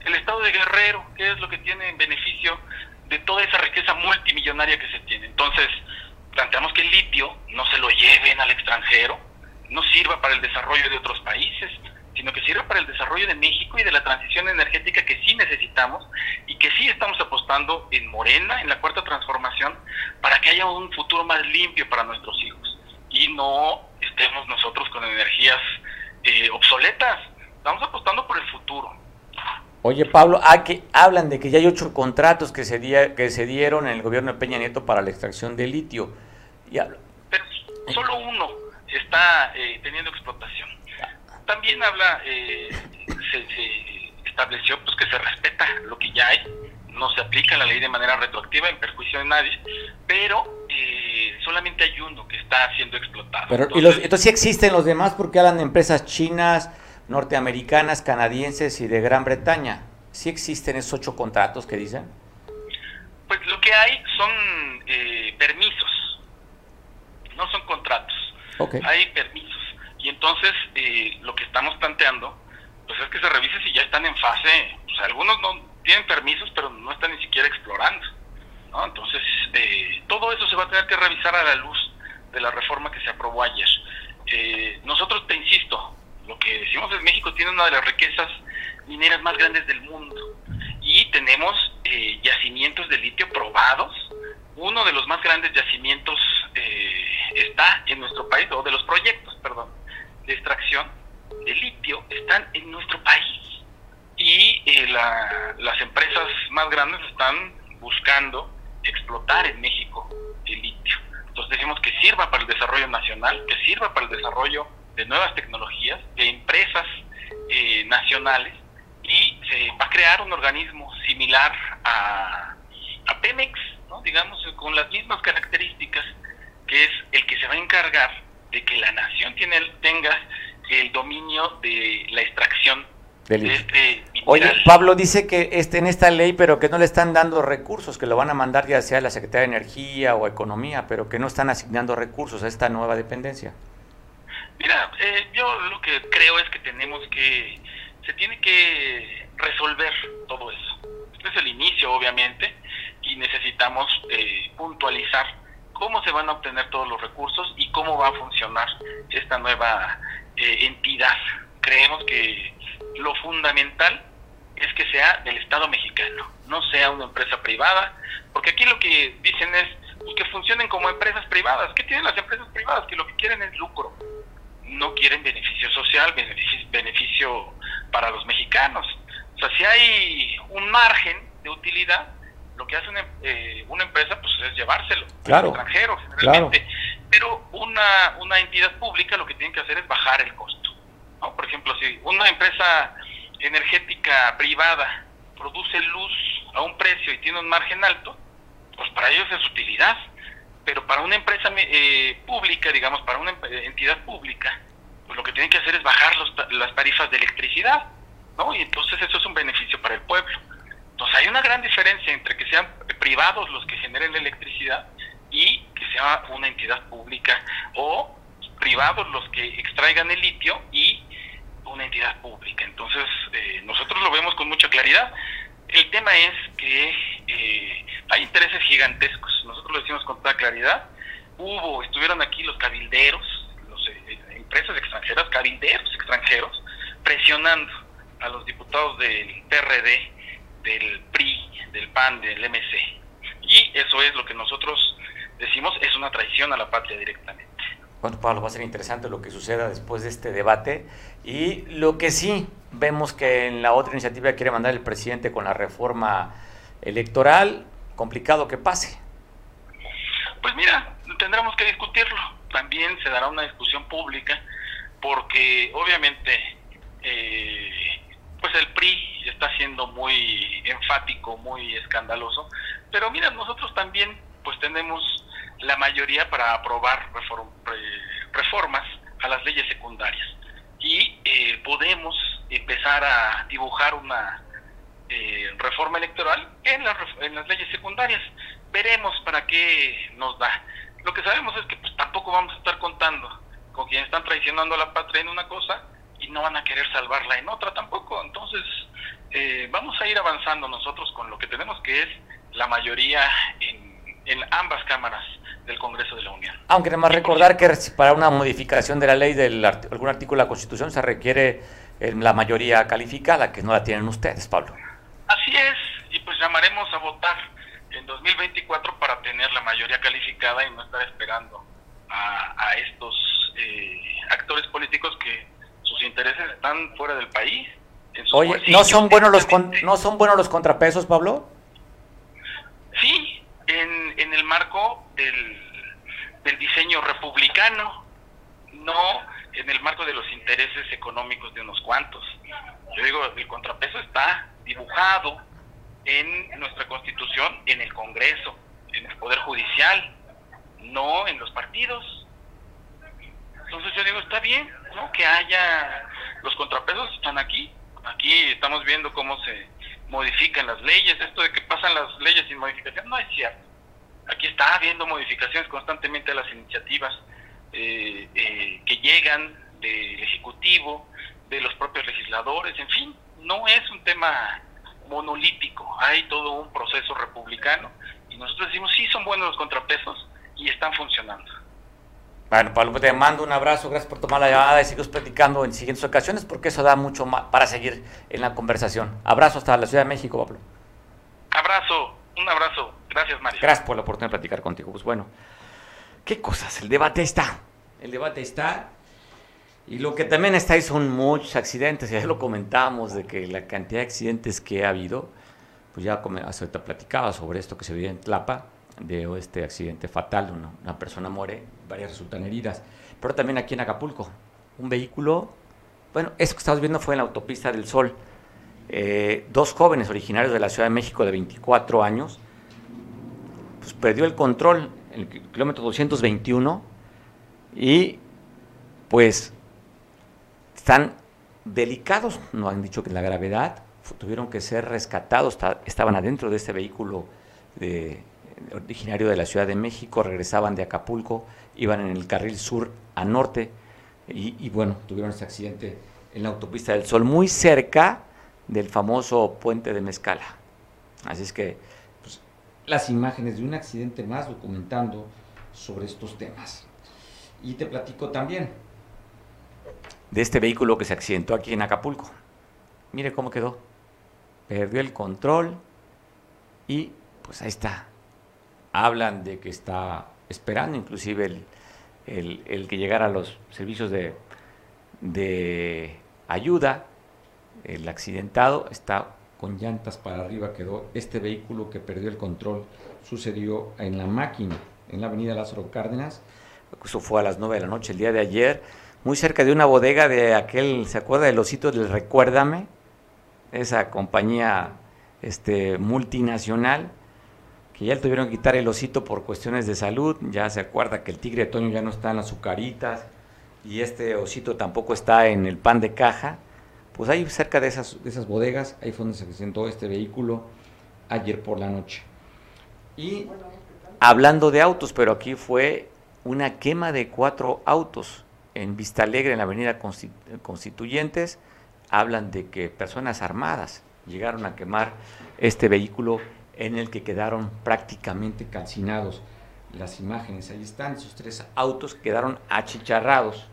el estado de Guerrero, que es lo que tiene en beneficio de toda esa riqueza multimillonaria que se tiene. Entonces, planteamos que el litio no se lo lleven al extranjero, no sirva para el desarrollo de otros países, sino que sirva para el desarrollo de México y de la transición energética que sí necesitamos y que sí estamos apostando en Morena, en la cuarta transformación, para que haya un futuro más limpio para nuestros hijos y no estemos nosotros con energías eh, obsoletas. Estamos apostando por el futuro. Oye, Pablo, ah, que hablan de que ya hay ocho contratos que se, que se dieron en el gobierno de Peña Nieto para la extracción de litio. Y Pero solo uno está eh, teniendo explotación. También habla, eh, se, estableció pues que se respeta lo que ya hay, no se aplica la ley de manera retroactiva en perjuicio de nadie, pero eh, solamente hay uno que está siendo explotado. Pero, entonces, ¿y los, entonces sí existen los demás porque hablan de empresas chinas, norteamericanas, canadienses y de Gran Bretaña. ¿Sí existen esos ocho contratos que dicen? Pues lo que hay son eh, permisos, no son contratos. Hay permisos. Y entonces eh, lo que estamos planteando pues es que se revise si ya están en fase, pues algunos no tienen permisos pero no están ni siquiera explorando. Entonces, eh, todo eso se va a tener que revisar a la luz de la reforma que se aprobó ayer. Eh, nosotros, te insisto, lo que decimos es México tiene una de las riquezas mineras más grandes del mundo y tenemos eh, yacimientos de litio probados. Uno de los más grandes yacimientos eh, está en nuestro país, o de los proyectos, perdón, de extracción de litio están en nuestro país. Y eh, la- las empresas más grandes están buscando explotar en México el litio. Entonces decimos que sirva para el desarrollo nacional, que sirva para el desarrollo de nuevas tecnologías, de empresas eh, nacionales y se va a crear un organismo similar a, a Pemex, ¿no? digamos, con las mismas características, que es el que se va a encargar de que la nación tiene, tenga el dominio de la extracción Del de este Oye. Pablo dice que esté en esta ley, pero que no le están dando recursos, que lo van a mandar ya sea a la Secretaría de Energía o Economía, pero que no están asignando recursos a esta nueva dependencia. Mira, eh, yo lo que creo es que tenemos que, se tiene que resolver todo eso. Este es el inicio, obviamente, y necesitamos eh, puntualizar cómo se van a obtener todos los recursos y cómo va a funcionar esta nueva eh, entidad. Creemos que lo fundamental es que sea del Estado mexicano, no sea una empresa privada, porque aquí lo que dicen es pues, que funcionen como empresas privadas. ¿Qué tienen las empresas privadas? Que lo que quieren es lucro no quieren beneficio social, beneficio, beneficio para los mexicanos. O sea, si hay un margen de utilidad, lo que hace una, eh, una empresa pues es llevárselo Claro, al extranjero, generalmente. Pero una, una entidad pública lo que tiene que hacer es bajar el costo. ¿no? Por ejemplo, si una empresa energética privada produce luz a un precio y tiene un margen alto, pues para ellos es utilidad pero para una empresa eh, pública, digamos, para una emp- entidad pública, pues lo que tienen que hacer es bajar los las tarifas de electricidad, ¿no? Y entonces eso es un beneficio para el pueblo. Entonces hay una gran diferencia entre que sean privados los que generen la electricidad y que sea una entidad pública o privados los que extraigan el litio y una entidad pública. Entonces eh, nosotros lo vemos con mucha claridad. El tema es que eh, hay intereses gigantescos. Nosotros lo decimos con toda claridad. Hubo, estuvieron aquí los cabilderos, los, eh, empresas extranjeras, cabilderos extranjeros, presionando a los diputados del PRD, del PRI, del PAN, del MC. Y eso es lo que nosotros decimos, es una traición a la patria directamente. Bueno, Pablo, va a ser interesante lo que suceda después de este debate. Y lo que sí vemos que en la otra iniciativa quiere mandar el presidente con la reforma electoral, complicado que pase. Pues mira, tendremos que discutirlo. También se dará una discusión pública porque obviamente eh, pues el PRI está siendo muy enfático, muy escandaloso. Pero mira, nosotros también pues tenemos la mayoría para aprobar re- reformas a las leyes secundarias y eh, podemos empezar a dibujar una eh, reforma electoral en, las en las leyes secundarias. Veremos para qué nos da. Lo que sabemos es que pues, tampoco vamos a estar contando con quienes están traicionando a la patria en una cosa y no van a querer salvarla en otra tampoco. Entonces, eh, vamos a ir avanzando nosotros con lo que tenemos que es la mayoría en, en ambas cámaras del Congreso de la Unión. Aunque además recordar que para una modificación de la ley de algún artículo de la Constitución se requiere eh, la mayoría calificada, que no la tienen ustedes, Pablo. Así es, y pues llamaremos a votar en 2024 para tener la mayoría calificada y no estar esperando a, a estos eh, actores políticos que sus intereses están fuera del país. Oye, ¿no son buenos los con- no son buenos los contrapesos, Pablo? Sí, en, en el marco del, del diseño republicano, no en el marco de los intereses económicos de unos cuantos. Yo digo, el contrapeso está dibujado en nuestra constitución, en el Congreso, en el Poder Judicial, no en los partidos. Entonces yo digo, está bien, ¿no? Que haya, los contrapesos están aquí, aquí estamos viendo cómo se modifican las leyes, esto de que pasan las leyes sin modificación, no es cierto. Aquí está habiendo modificaciones constantemente a las iniciativas eh, eh, que llegan del Ejecutivo, de los propios legisladores, en fin, no es un tema monolítico, hay todo un proceso republicano y nosotros decimos, sí son buenos los contrapesos y están funcionando. Bueno, Pablo, te mando un abrazo, gracias por tomar la llamada y seguimos platicando en siguientes ocasiones porque eso da mucho más para seguir en la conversación. Abrazo hasta la Ciudad de México, Pablo. Abrazo, un abrazo. Gracias, Mario. Gracias por la oportunidad de platicar contigo. Pues bueno, qué cosas, el debate está. El debate está. Y lo que también está ahí son muchos accidentes, ya lo comentamos, de que la cantidad de accidentes que ha habido, pues ya hace ahorita platicaba sobre esto que se vio en Tlapa, de este accidente fatal, una, persona muere, varias resultan heridas, pero también aquí en Acapulco, un vehículo, bueno, eso que estamos viendo fue en la autopista del Sol, eh, dos jóvenes originarios de la Ciudad de México de 24 años, pues perdió el control en el kilómetro 221 y pues están delicados, no han dicho que la gravedad, tuvieron que ser rescatados, estaban adentro de este vehículo de, originario de la Ciudad de México, regresaban de Acapulco, iban en el carril sur a norte y, bueno, tuvieron ese accidente en la autopista del Sol, muy cerca del famoso puente de Mezcala. Así es que pues, las imágenes de un accidente más documentando sobre estos temas. Y te platico también, de este vehículo que se accidentó aquí en Acapulco. Mire cómo quedó. Perdió el control y pues ahí está. Hablan de que está esperando inclusive el, que llegara a los servicios de, de ayuda. El accidentado está con llantas para arriba quedó este vehículo que perdió el control. Sucedió en la máquina, en la avenida Lázaro Cárdenas. Eso fue a las 9 de la noche el día de ayer muy cerca de una bodega de aquel, ¿se acuerda del osito del Recuérdame? Esa compañía este, multinacional, que ya le tuvieron que quitar el osito por cuestiones de salud, ya se acuerda que el tigre Toño ya no está en las azucaritas y este osito tampoco está en el pan de caja, pues ahí cerca de esas, de esas bodegas, ahí fue donde se presentó este vehículo ayer por la noche. Y hablando de autos, pero aquí fue una quema de cuatro autos en Vista Alegre, en la avenida Constituyentes, hablan de que personas armadas llegaron a quemar este vehículo en el que quedaron prácticamente calcinados. Las imágenes, ahí están, esos tres autos quedaron achicharrados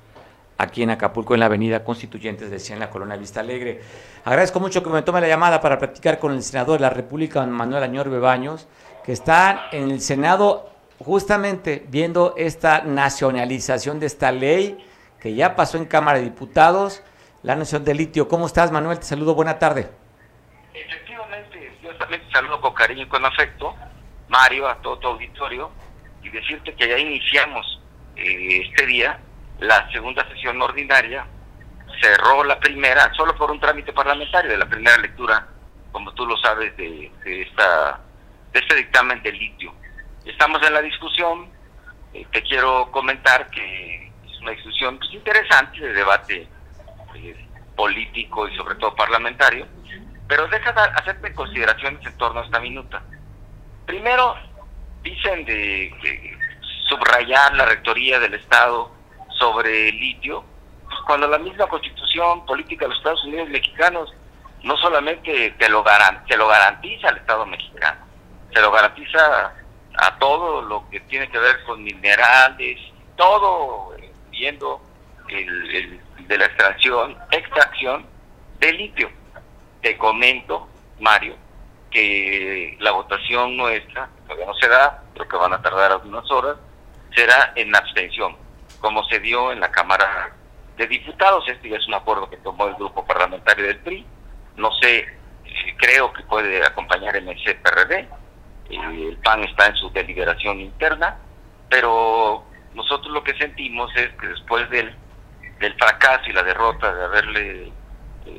aquí en Acapulco, en la avenida Constituyentes, decía en la colonia Vista Alegre. Agradezco mucho que me tome la llamada para platicar con el senador de la República, Manuel Añor Bebaños, que está en el Senado justamente viendo esta nacionalización de esta ley que ya pasó en Cámara de Diputados, la nación de litio. ¿Cómo estás, Manuel? Te saludo, buena tarde. También saludo con cariño y con afecto, Mario, a todo tu auditorio, y decirte que ya iniciamos eh, este día la segunda sesión ordinaria, cerró la primera, solo por un trámite parlamentario de la primera lectura, como tú lo sabes, de, esta, de este dictamen de litio. Estamos en la discusión, eh, te quiero comentar que una discusión pues, interesante de debate eh, político y sobre todo parlamentario, pero deja de hacerte consideraciones en torno a esta minuta. Primero, dicen de, subrayar la rectoría del Estado sobre litio, pues, cuando la misma constitución política de los Estados Unidos mexicanos no solamente te lo, te lo garantiza al Estado mexicano, se lo garantiza a todo lo que tiene que ver con minerales, todo el, de la extracción, extracción de litio. Te comento, Mario, que la votación nuestra, todavía no se da, creo que van a tardar algunas horas, será en abstención, como se dio en la Cámara de Diputados. Este ya es un acuerdo que tomó el grupo parlamentario del PRI. No sé, eh, creo que puede acompañar el MCPRD. el PAN está en su deliberación interna, pero nosotros lo que sentimos es que después del, del fracaso y la derrota de haberle eh,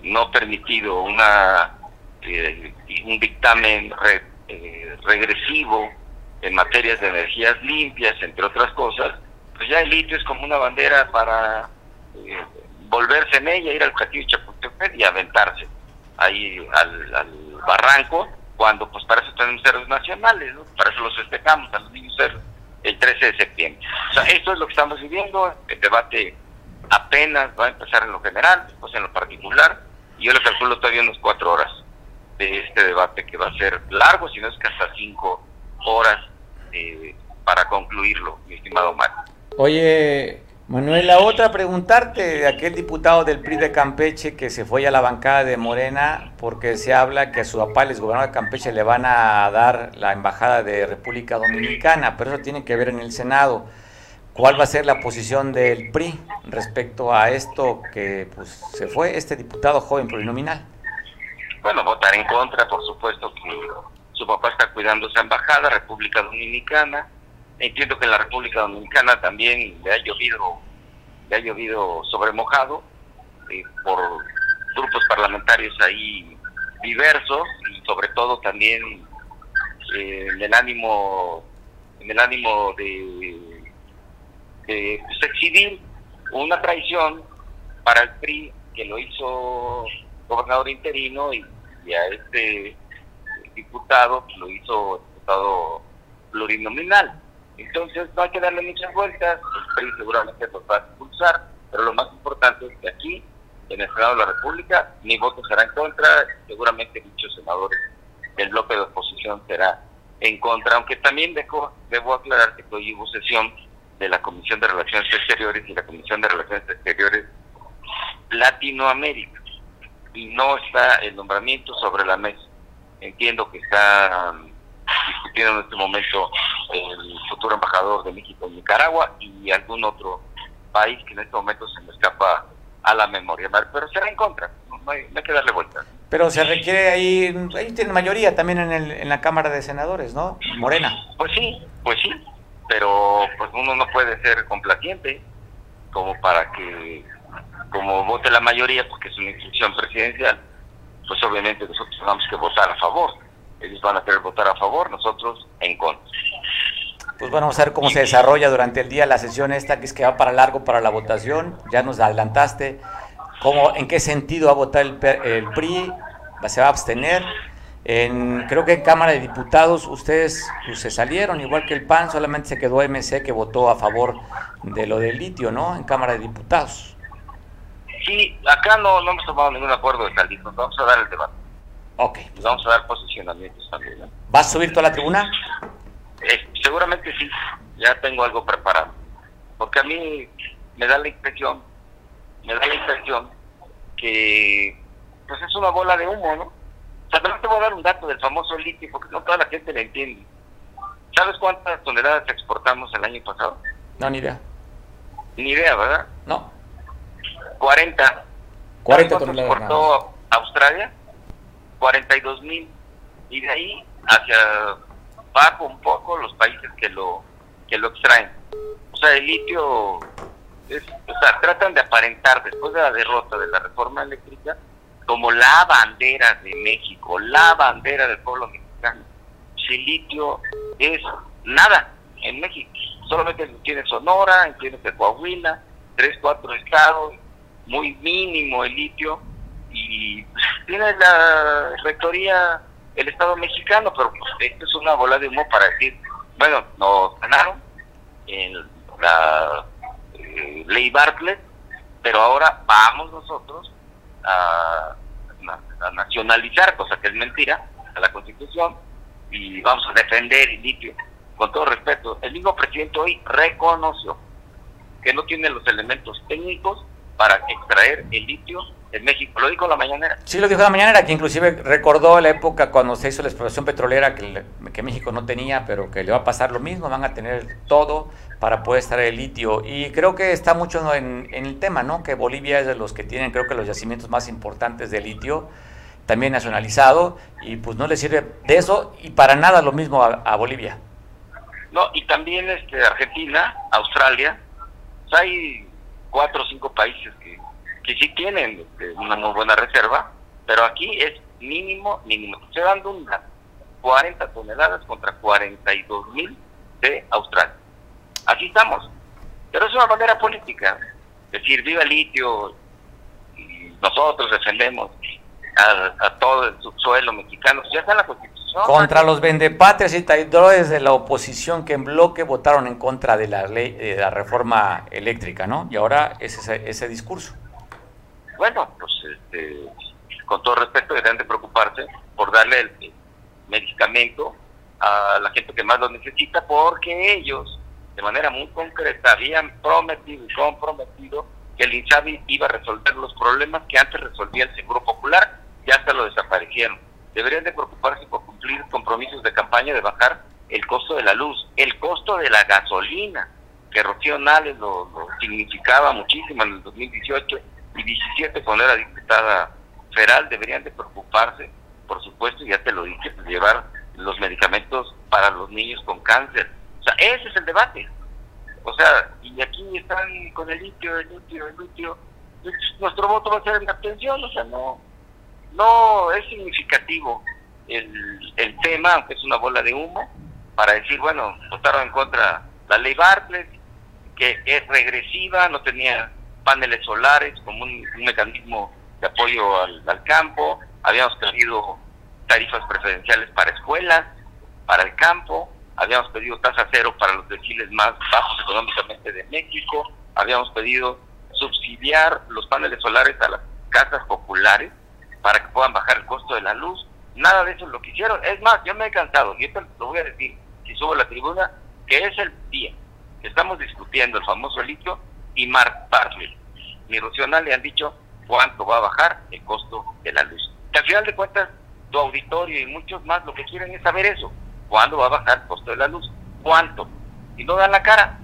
no permitido una eh, un dictamen eh, regresivo en materias de energías limpias, entre otras cosas, pues ya el litio es como una bandera para volverse en ella, ir al castillo de Chapultepec y aventarse ahí al, barranco, cuando pues para eso tenemos héroes nacionales, para eso los festejamos a los niños héroes el 13 de septiembre. O sea, esto es lo que estamos viviendo, el debate apenas va a empezar en lo general, después en lo particular, y yo le calculo todavía unas cuatro horas de este debate que va a ser largo, si no es que hasta cinco horas eh, para concluirlo, mi estimado Mario. Oye, Manuel, la otra preguntarte de aquel diputado del PRI de Campeche que se fue a la bancada de Morena porque se habla que a su papá, el gobernador de Campeche, le van a dar la embajada de República Dominicana, pero eso tiene que ver en el Senado. ¿Cuál va a ser la posición del PRI respecto a esto que pues se fue este diputado joven plurinominal? Bueno, votar en contra, por supuesto que su papá está cuidando esa embajada, República Dominicana. Entiendo que en la República Dominicana también le ha llovido, le ha llovido sobre mojado eh, por grupos parlamentarios ahí diversos y sobre todo también eh, en el ánimo, en el ánimo de pues, exhibir una traición para el PRI que lo hizo gobernador interino y, a este diputado lo hizo diputado plurinominal. Entonces no hay que darle muchas vueltas, el PRI seguramente lo va a expulsar, pero lo más importante es que aquí, en el Senado de la República, mi voto será en contra, seguramente muchos senadores del bloque de oposición será en contra, aunque también debo, debo aclarar que hoy hubo sesión de la Comisión de Relaciones Exteriores y la Comisión de Relaciones Exteriores Latinoamérica. Y no está el nombramiento sobre la mesa. Entiendo que está um, discutiendo en este momento el futuro embajador de México en Nicaragua y algún otro país que en este momento se me escapa a la memoria. Pero será en contra, no hay, que darle vuelta. Pero se requiere ahí, ahí tiene mayoría también en, el, en la Cámara de Senadores, ¿no? Morena. Pues sí, pues sí, pero pues uno no puede ser complaciente como para que como vote la mayoría porque es una instrucción presidencial pues obviamente nosotros tenemos que votar a favor. Ellos van a querer votar a favor nosotros en contra. Pues vamos a ver cómo se desarrolla durante el día la sesión esta que es que va para largo para la votación. Ya nos adelantaste cómo en qué sentido va a votar el, el PRI se va a abstener en, creo que en Cámara de Diputados ustedes pues, se salieron, igual que el PAN, solamente se quedó MC que votó a favor de lo del litio, ¿no? En Cámara de Diputados. Sí, acá no, no hemos tomado ningún acuerdo de salir, nos vamos a dar el debate. Ok. Nos vamos a dar posicionamientos también. ¿no? ¿Vas a subir toda la tribuna? Eh, seguramente sí, ya tengo algo preparado. Porque a mí me da la impresión, me da la impresión que pues es una bola de humo, ¿no? O sea, te voy a dar un dato del famoso litio porque no toda la gente le entiende. ¿Sabes cuántas toneladas exportamos el año pasado? No, ni idea. Ni idea, ¿verdad? No. 40. 40 toneladas. exportó Australia? 42 mil. Y de ahí hacia abajo un poco los países que lo que lo extraen. O sea, el litio, es, o sea, tratan de aparentar después de la derrota de la reforma eléctrica como la bandera de México, la bandera del pueblo mexicano. Si litio es nada en México, solamente tiene Sonora, tiene Coahuila, tres, cuatro estados, muy mínimo el litio, y tiene la rectoría el Estado mexicano, pero pues, esto es una bola de humo para decir, bueno, nos ganaron en la eh, ley Bartlett, pero ahora vamos nosotros a a nacionalizar, cosa que es mentira, a la Constitución, y vamos a defender el litio. Con todo respeto, el mismo presidente hoy reconoció que no tiene los elementos técnicos para extraer el litio en México. Lo dijo la mañanera. Sí, lo dijo la mañanera, que inclusive recordó la época cuando se hizo la exploración petrolera que, que México no tenía, pero que le va a pasar lo mismo, van a tener todo para poder extraer el litio. Y creo que está mucho en, en el tema, ¿no? Que Bolivia es de los que tienen, creo que los yacimientos más importantes de litio también nacionalizado y pues no le sirve de eso y para nada lo mismo a, Bolivia. No, y también este Argentina, Australia, pues, hay cuatro o cinco países que, que sí tienen este, una muy buena reserva, pero aquí es mínimo, mínimo. Estoy dando una 40 toneladas contra 42 mil de Australia. Así estamos. Pero es una manera política. Es decir, viva el litio, y nosotros defendemos a, todo el subsuelo mexicano. Ya está en la Constitución. Contra los vendepatrias y traidores de la oposición que en bloque votaron en contra de la ley de la reforma eléctrica, ¿no? Y ahora es ese, ese discurso. Bueno, pues este, con todo respeto deberían de preocuparse por darle el medicamento a la gente que más lo necesita porque ellos de manera muy concreta, habían prometido y comprometido que el INSABI iba a resolver los problemas que antes resolvía el Seguro Popular, ya hasta lo desaparecieron. Deberían de preocuparse por cumplir compromisos de campaña de bajar el costo de la luz, el costo de la gasolina, que Rocío Nales lo, significaba muchísimo en el 2018 y 17 cuando era diputada federal, deberían de preocuparse, por supuesto, ya te lo dije, de llevar los medicamentos para los niños con cáncer. O sea, ese es el debate. O sea, y aquí están con el litio, el litio, el litio. Nuestro voto va a ser en abstención, o sea, no, no es significativo el, el tema, aunque es una bola de humo, para decir, bueno, votaron en contra la ley Bartlett, que es regresiva, no tenía paneles solares como un, mecanismo de apoyo al, al, campo, habíamos pedido tarifas preferenciales para escuelas, para el campo, habíamos pedido tasa cero para los deciles más bajos económicamente de México, habíamos pedido subsidiar los paneles solares a las casas populares para que puedan bajar el costo de la luz. Nada de eso es lo que hicieron. Es más, yo me he cansado, y esto lo voy a decir, si subo a la tribuna, que es el día que estamos discutiendo el famoso litio y Mark Bartlett ni Rocional le han dicho cuánto va a bajar el costo de la luz. Que al final de cuentas, tu auditorio y muchos más lo que quieren es saber eso. ¿Cuándo va a bajar el costo de la luz? ¿Cuánto? Y no dan la cara.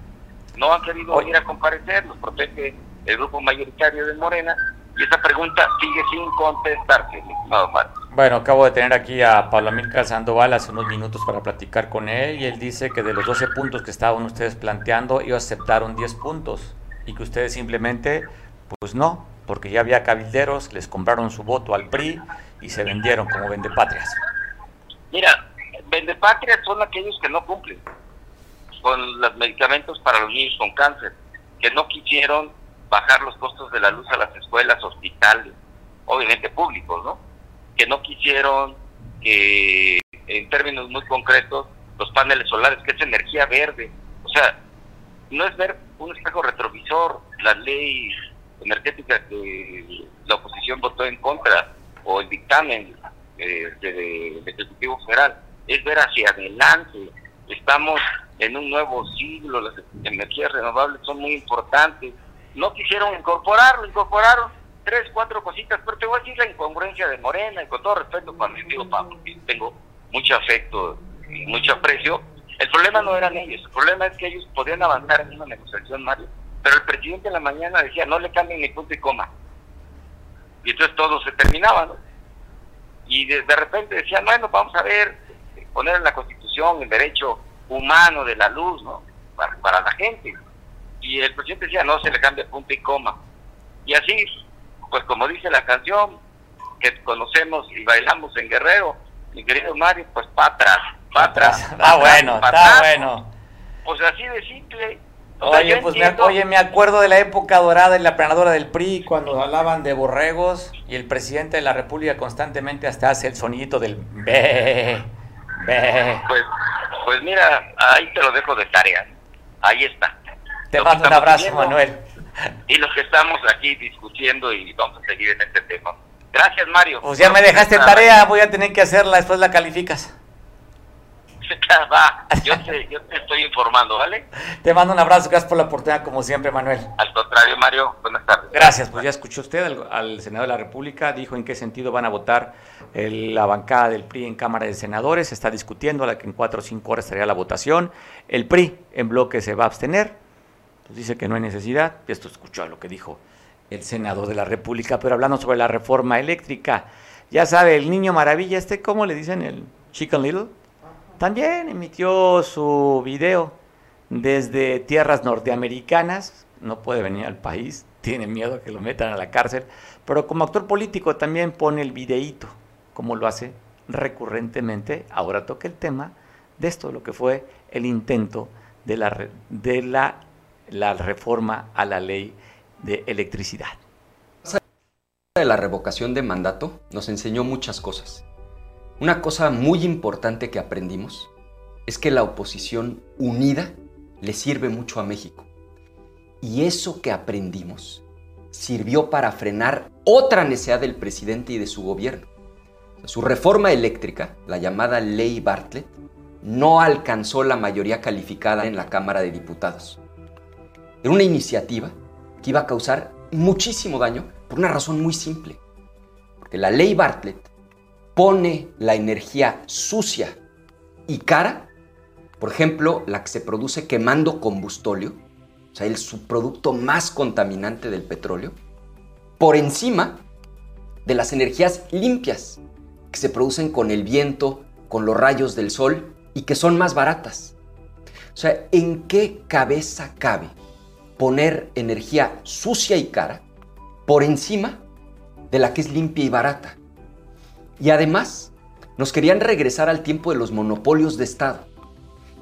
No han querido venir a comparecer, los protege el grupo mayoritario de Morena. Y esta pregunta sigue sin contestarse, estimado Bueno, acabo de tener aquí a Pablo Amílcar Sandoval hace unos minutos para platicar con él y él dice que de los 12 puntos que estaban ustedes planteando, ellos aceptaron 10 puntos y que ustedes simplemente, pues no, porque ya había cabilderos, les compraron su voto al PRI y se vendieron como vendepatrias. Mira, vendepatrias son aquellos que no cumplen con los medicamentos para los niños con cáncer, que no quisieron bajar los costos de la luz a las escuelas, hospitales, obviamente públicos, ¿no? Que no quisieron que, en términos muy concretos, los paneles solares, que es energía verde. O sea, no es ver un espejo retrovisor, la ley energética que la oposición votó en contra, o el dictamen eh, del Ejecutivo Federal, es ver hacia adelante. Estamos en un nuevo siglo, las energías renovables son muy importantes. No quisieron incorporarlo, incorporaron tres, cuatro cositas, pero te voy a decir la incongruencia de Morena, y con todo respeto para mi Pablo, que tengo mucho afecto y mucho aprecio, el problema no eran ellos, el problema es que ellos podían avanzar en una negociación, Mario, pero el presidente en la mañana decía, no le cambien ni punto y coma. Y entonces todo se terminaba, ¿no? Y de, repente decían, bueno, vamos a ver, poner en la Constitución el derecho humano de la luz, ¿no? Para, la gente. Y el presidente decía, no se le cambia punto y coma. Y así, pues como dice la canción, que conocemos y bailamos en Guerrero, mi querido Mario, pues para atrás, para atrás. Está bueno, está bueno. Pues así de simple. oye, pues me, oye, me acuerdo de la época dorada en la planadora del PRI cuando hablaban de borregos y el presidente de la República constantemente hasta hace el sonidito del be, be. Pues, pues mira, ahí te lo dejo de tarea. Ahí está. Te mando un abrazo, Manuel. Y los que estamos aquí discutiendo y vamos a seguir en este tema. Gracias, Mario. Pues ya me dejaste tarea, voy a tener que hacerla, después la calificas. Va, yo te, yo te estoy informando, ¿vale? Te mando un abrazo, gracias por la oportunidad, como siempre, Manuel. Al contrario, Mario, buenas tardes. Gracias, pues ya escuchó usted al, Senado de la República, dijo en qué sentido van a votar la bancada del PRI en Cámara de Senadores, se está discutiendo, a la que en cuatro o cinco horas estaría la votación. El PRI en bloque se va a abstener, pues dice que no hay necesidad, esto escuchó lo que dijo el Senado de la República, pero hablando sobre la reforma eléctrica, ya sabe, el niño maravilla, este, ¿cómo le dicen? El Chicken Little. También emitió su video desde tierras norteamericanas, no puede venir al país, tiene miedo a que lo metan a la cárcel, pero como actor político también pone el videíto, como lo hace recurrentemente. Ahora toca el tema de esto, lo que fue el intento de la, de la, la reforma a la ley de electricidad. De la revocación de mandato nos enseñó muchas cosas. Una cosa muy importante que aprendimos es que la oposición unida le sirve mucho a México. Y eso que aprendimos sirvió para frenar otra necesidad del presidente y de su gobierno. Su reforma eléctrica, la llamada ley Bartlett, no alcanzó la mayoría calificada en la Cámara de Diputados. Era una iniciativa que iba a causar muchísimo daño por una razón muy simple. Porque la ley Bartlett pone la energía sucia y cara, por ejemplo, la que se produce quemando combustóleo, o sea, el subproducto más contaminante del petróleo, por encima de las energías limpias que se producen con el viento, con los rayos del sol y que son más baratas. O sea, ¿en qué cabeza cabe poner energía sucia y cara por encima de la que es limpia y barata? Y además, nos querían regresar al tiempo de los monopolios de Estado.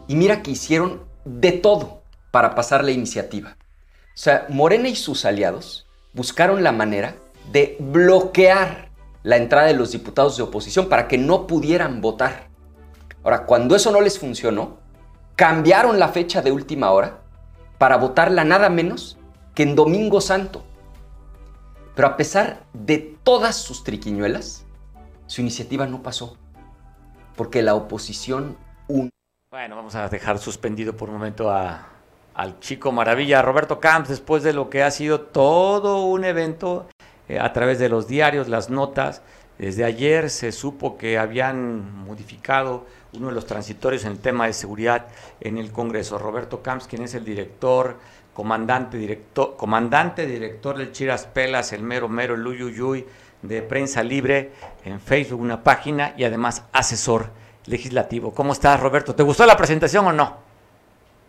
Y mira que hicieron de todo para pasar la iniciativa. O sea, Morena y sus aliados buscaron la manera de bloquear la entrada de los diputados de oposición para que no pudieran votar. Ahora, cuando eso no les funcionó, cambiaron la fecha de última hora para votarla nada menos que en Domingo Santo. Pero a pesar de todas sus triquiñuelas, su iniciativa no pasó, porque la oposición... Bueno, vamos a dejar suspendido por un momento a, al chico maravilla, Roberto Camps, después de lo que ha sido todo un evento eh, a través de los diarios, las notas. Desde ayer se supo que habían modificado uno de los transitorios en el tema de seguridad en el Congreso. Roberto Camps, quien es el director, comandante, director, comandante, director del Chiras Pelas, el mero mero, el Uyuyuy, de Prensa Libre, en Facebook una página y además asesor legislativo. ¿Cómo estás, Roberto? ¿Te gustó la presentación o no?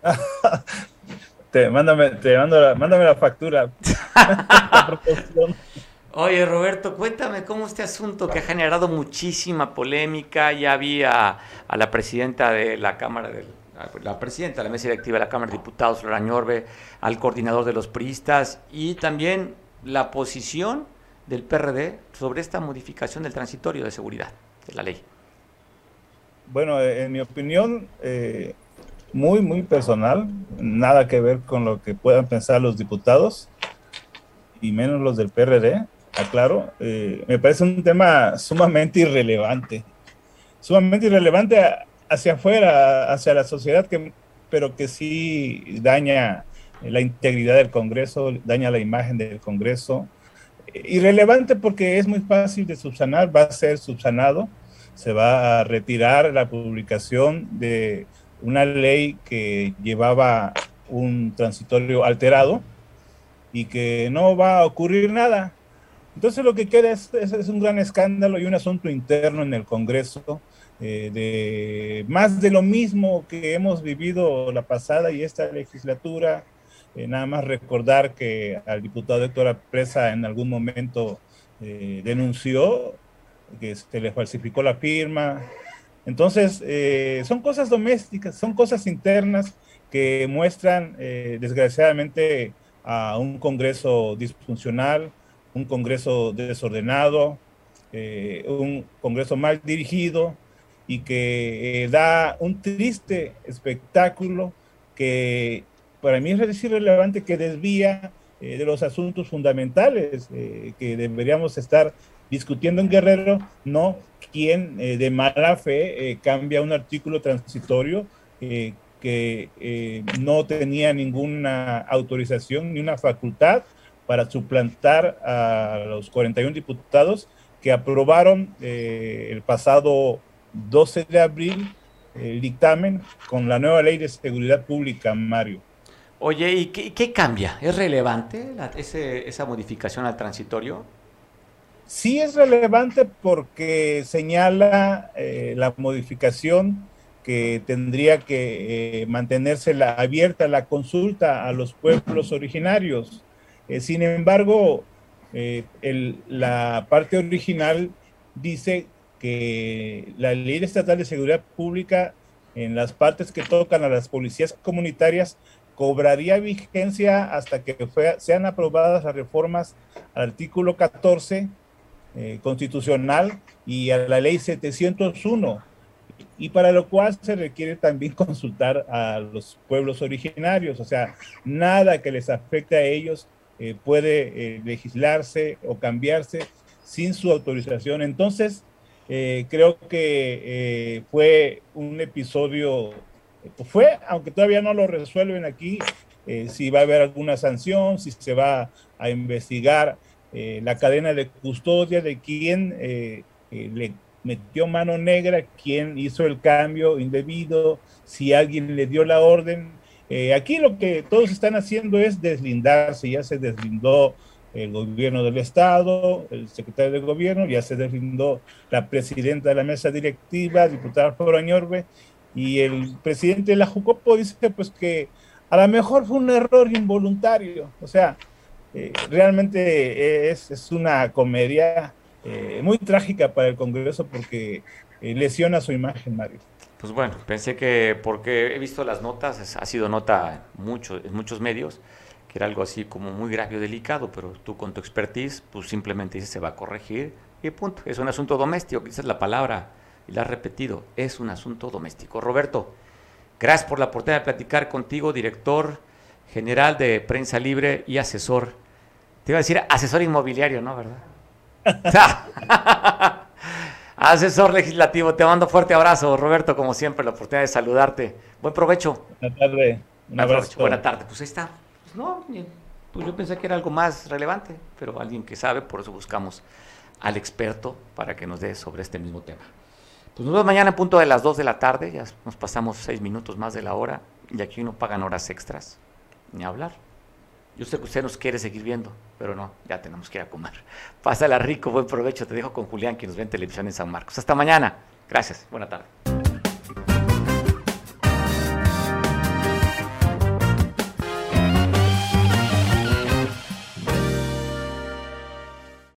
te, mándame, te mando la, mándame la factura. Oye, Roberto, cuéntame cómo este asunto que ha generado muchísima polémica. Ya había a la presidenta de la Cámara de la presidenta de la mesa directiva de la Cámara de Diputados, Flora Ñorbe, al coordinador de los priistas y también la posición del PRD sobre esta modificación del transitorio de seguridad de la ley? Bueno, eh, en mi opinión, eh, muy, muy personal, nada que ver con lo que puedan pensar los diputados y menos los del PRD, aclaro, eh, me parece un tema sumamente irrelevante, sumamente irrelevante hacia afuera, hacia la sociedad, que, pero que sí daña la integridad del Congreso, daña la imagen del Congreso, irrelevante porque es muy fácil de subsanar, va a ser subsanado, se va a retirar la publicación de una ley que llevaba un transitorio alterado y que no va a ocurrir nada. Entonces lo que queda es, un gran escándalo y un asunto interno en el Congreso eh, de más de lo mismo que hemos vivido la pasada y esta legislatura, eh, nada más recordar que al diputado Héctor Presa en algún momento eh, denunció que se le falsificó la firma. Entonces, son cosas domésticas, son cosas internas que muestran, desgraciadamente, a un Congreso disfuncional, un Congreso desordenado, un Congreso mal dirigido y que da un triste espectáculo que para mí es irrelevante que desvía eh, de los asuntos fundamentales eh, que deberíamos estar discutiendo en Guerrero, no quien eh, de mala fe cambia un artículo transitorio que no tenía ninguna autorización ni una facultad para suplantar a los 41 diputados que aprobaron el pasado 12 de abril el dictamen con la nueva ley de seguridad pública, Mario. Oye, ¿y qué, cambia? ¿Es relevante esa modificación al transitorio? Sí es relevante porque señala eh, la modificación que tendría que eh, mantenerse la, abierta la consulta a los pueblos originarios. Eh, sin embargo, la parte original dice que la Ley Estatal de Seguridad Pública en las partes que tocan a las policías comunitarias cobraría vigencia hasta que sean aprobadas las reformas al artículo 14 eh, constitucional y a la ley 701, y para lo cual se requiere también consultar a los pueblos originarios, o sea, nada que les afecte a ellos eh, puede eh, legislarse o cambiarse sin su autorización. Entonces, Eh, creo que eh, fue un episodio, fue, aunque todavía no lo resuelven aquí, si va a haber alguna sanción, si se va a investigar la cadena de custodia de quién le metió mano negra, quién hizo el cambio indebido, si alguien le dio la orden. Aquí lo que todos están haciendo es deslindarse, ya se deslindó el gobierno del Estado, el secretario de gobierno, ya se deslindó la presidenta de la mesa directiva, diputada Flora Ñorbe, y el presidente de la Jucopo dice pues que a lo mejor fue un error involuntario, o sea, eh, realmente es, es, una comedia eh, muy trágica para el Congreso porque eh, lesiona su imagen, Mario. Pues bueno, pensé que porque he visto las notas, ha sido nota mucho, en muchos medios, que era algo así como muy grave o delicado, pero tú con tu expertise, pues simplemente dices se va a corregir y punto. Es un asunto doméstico, esa es la palabra, y la has repetido, es un asunto doméstico. Roberto, gracias por la oportunidad de platicar contigo, director general de Prensa Libre y asesor. Te iba a decir asesor inmobiliario, ¿no? ¿Verdad? asesor legislativo, te mando fuerte abrazo, Roberto, como siempre, la oportunidad de saludarte. Buen provecho. Buenas tardes. Un abrazo. Buena tarde. Pues ahí está. No, pues yo pensé que era algo más relevante, pero alguien que sabe, por eso buscamos al experto para que nos dé sobre este mismo tema. Pues nos vemos mañana a punto de las 2 de la tarde, ya nos pasamos 6 minutos más de la hora y aquí no pagan horas extras, ni hablar. Yo sé que usted nos quiere seguir viendo, pero no, ya tenemos que ir a comer. Pásala rico, buen provecho, te dejo con Julián que nos ve en televisión en San Marcos. Hasta mañana. Gracias, buena tarde.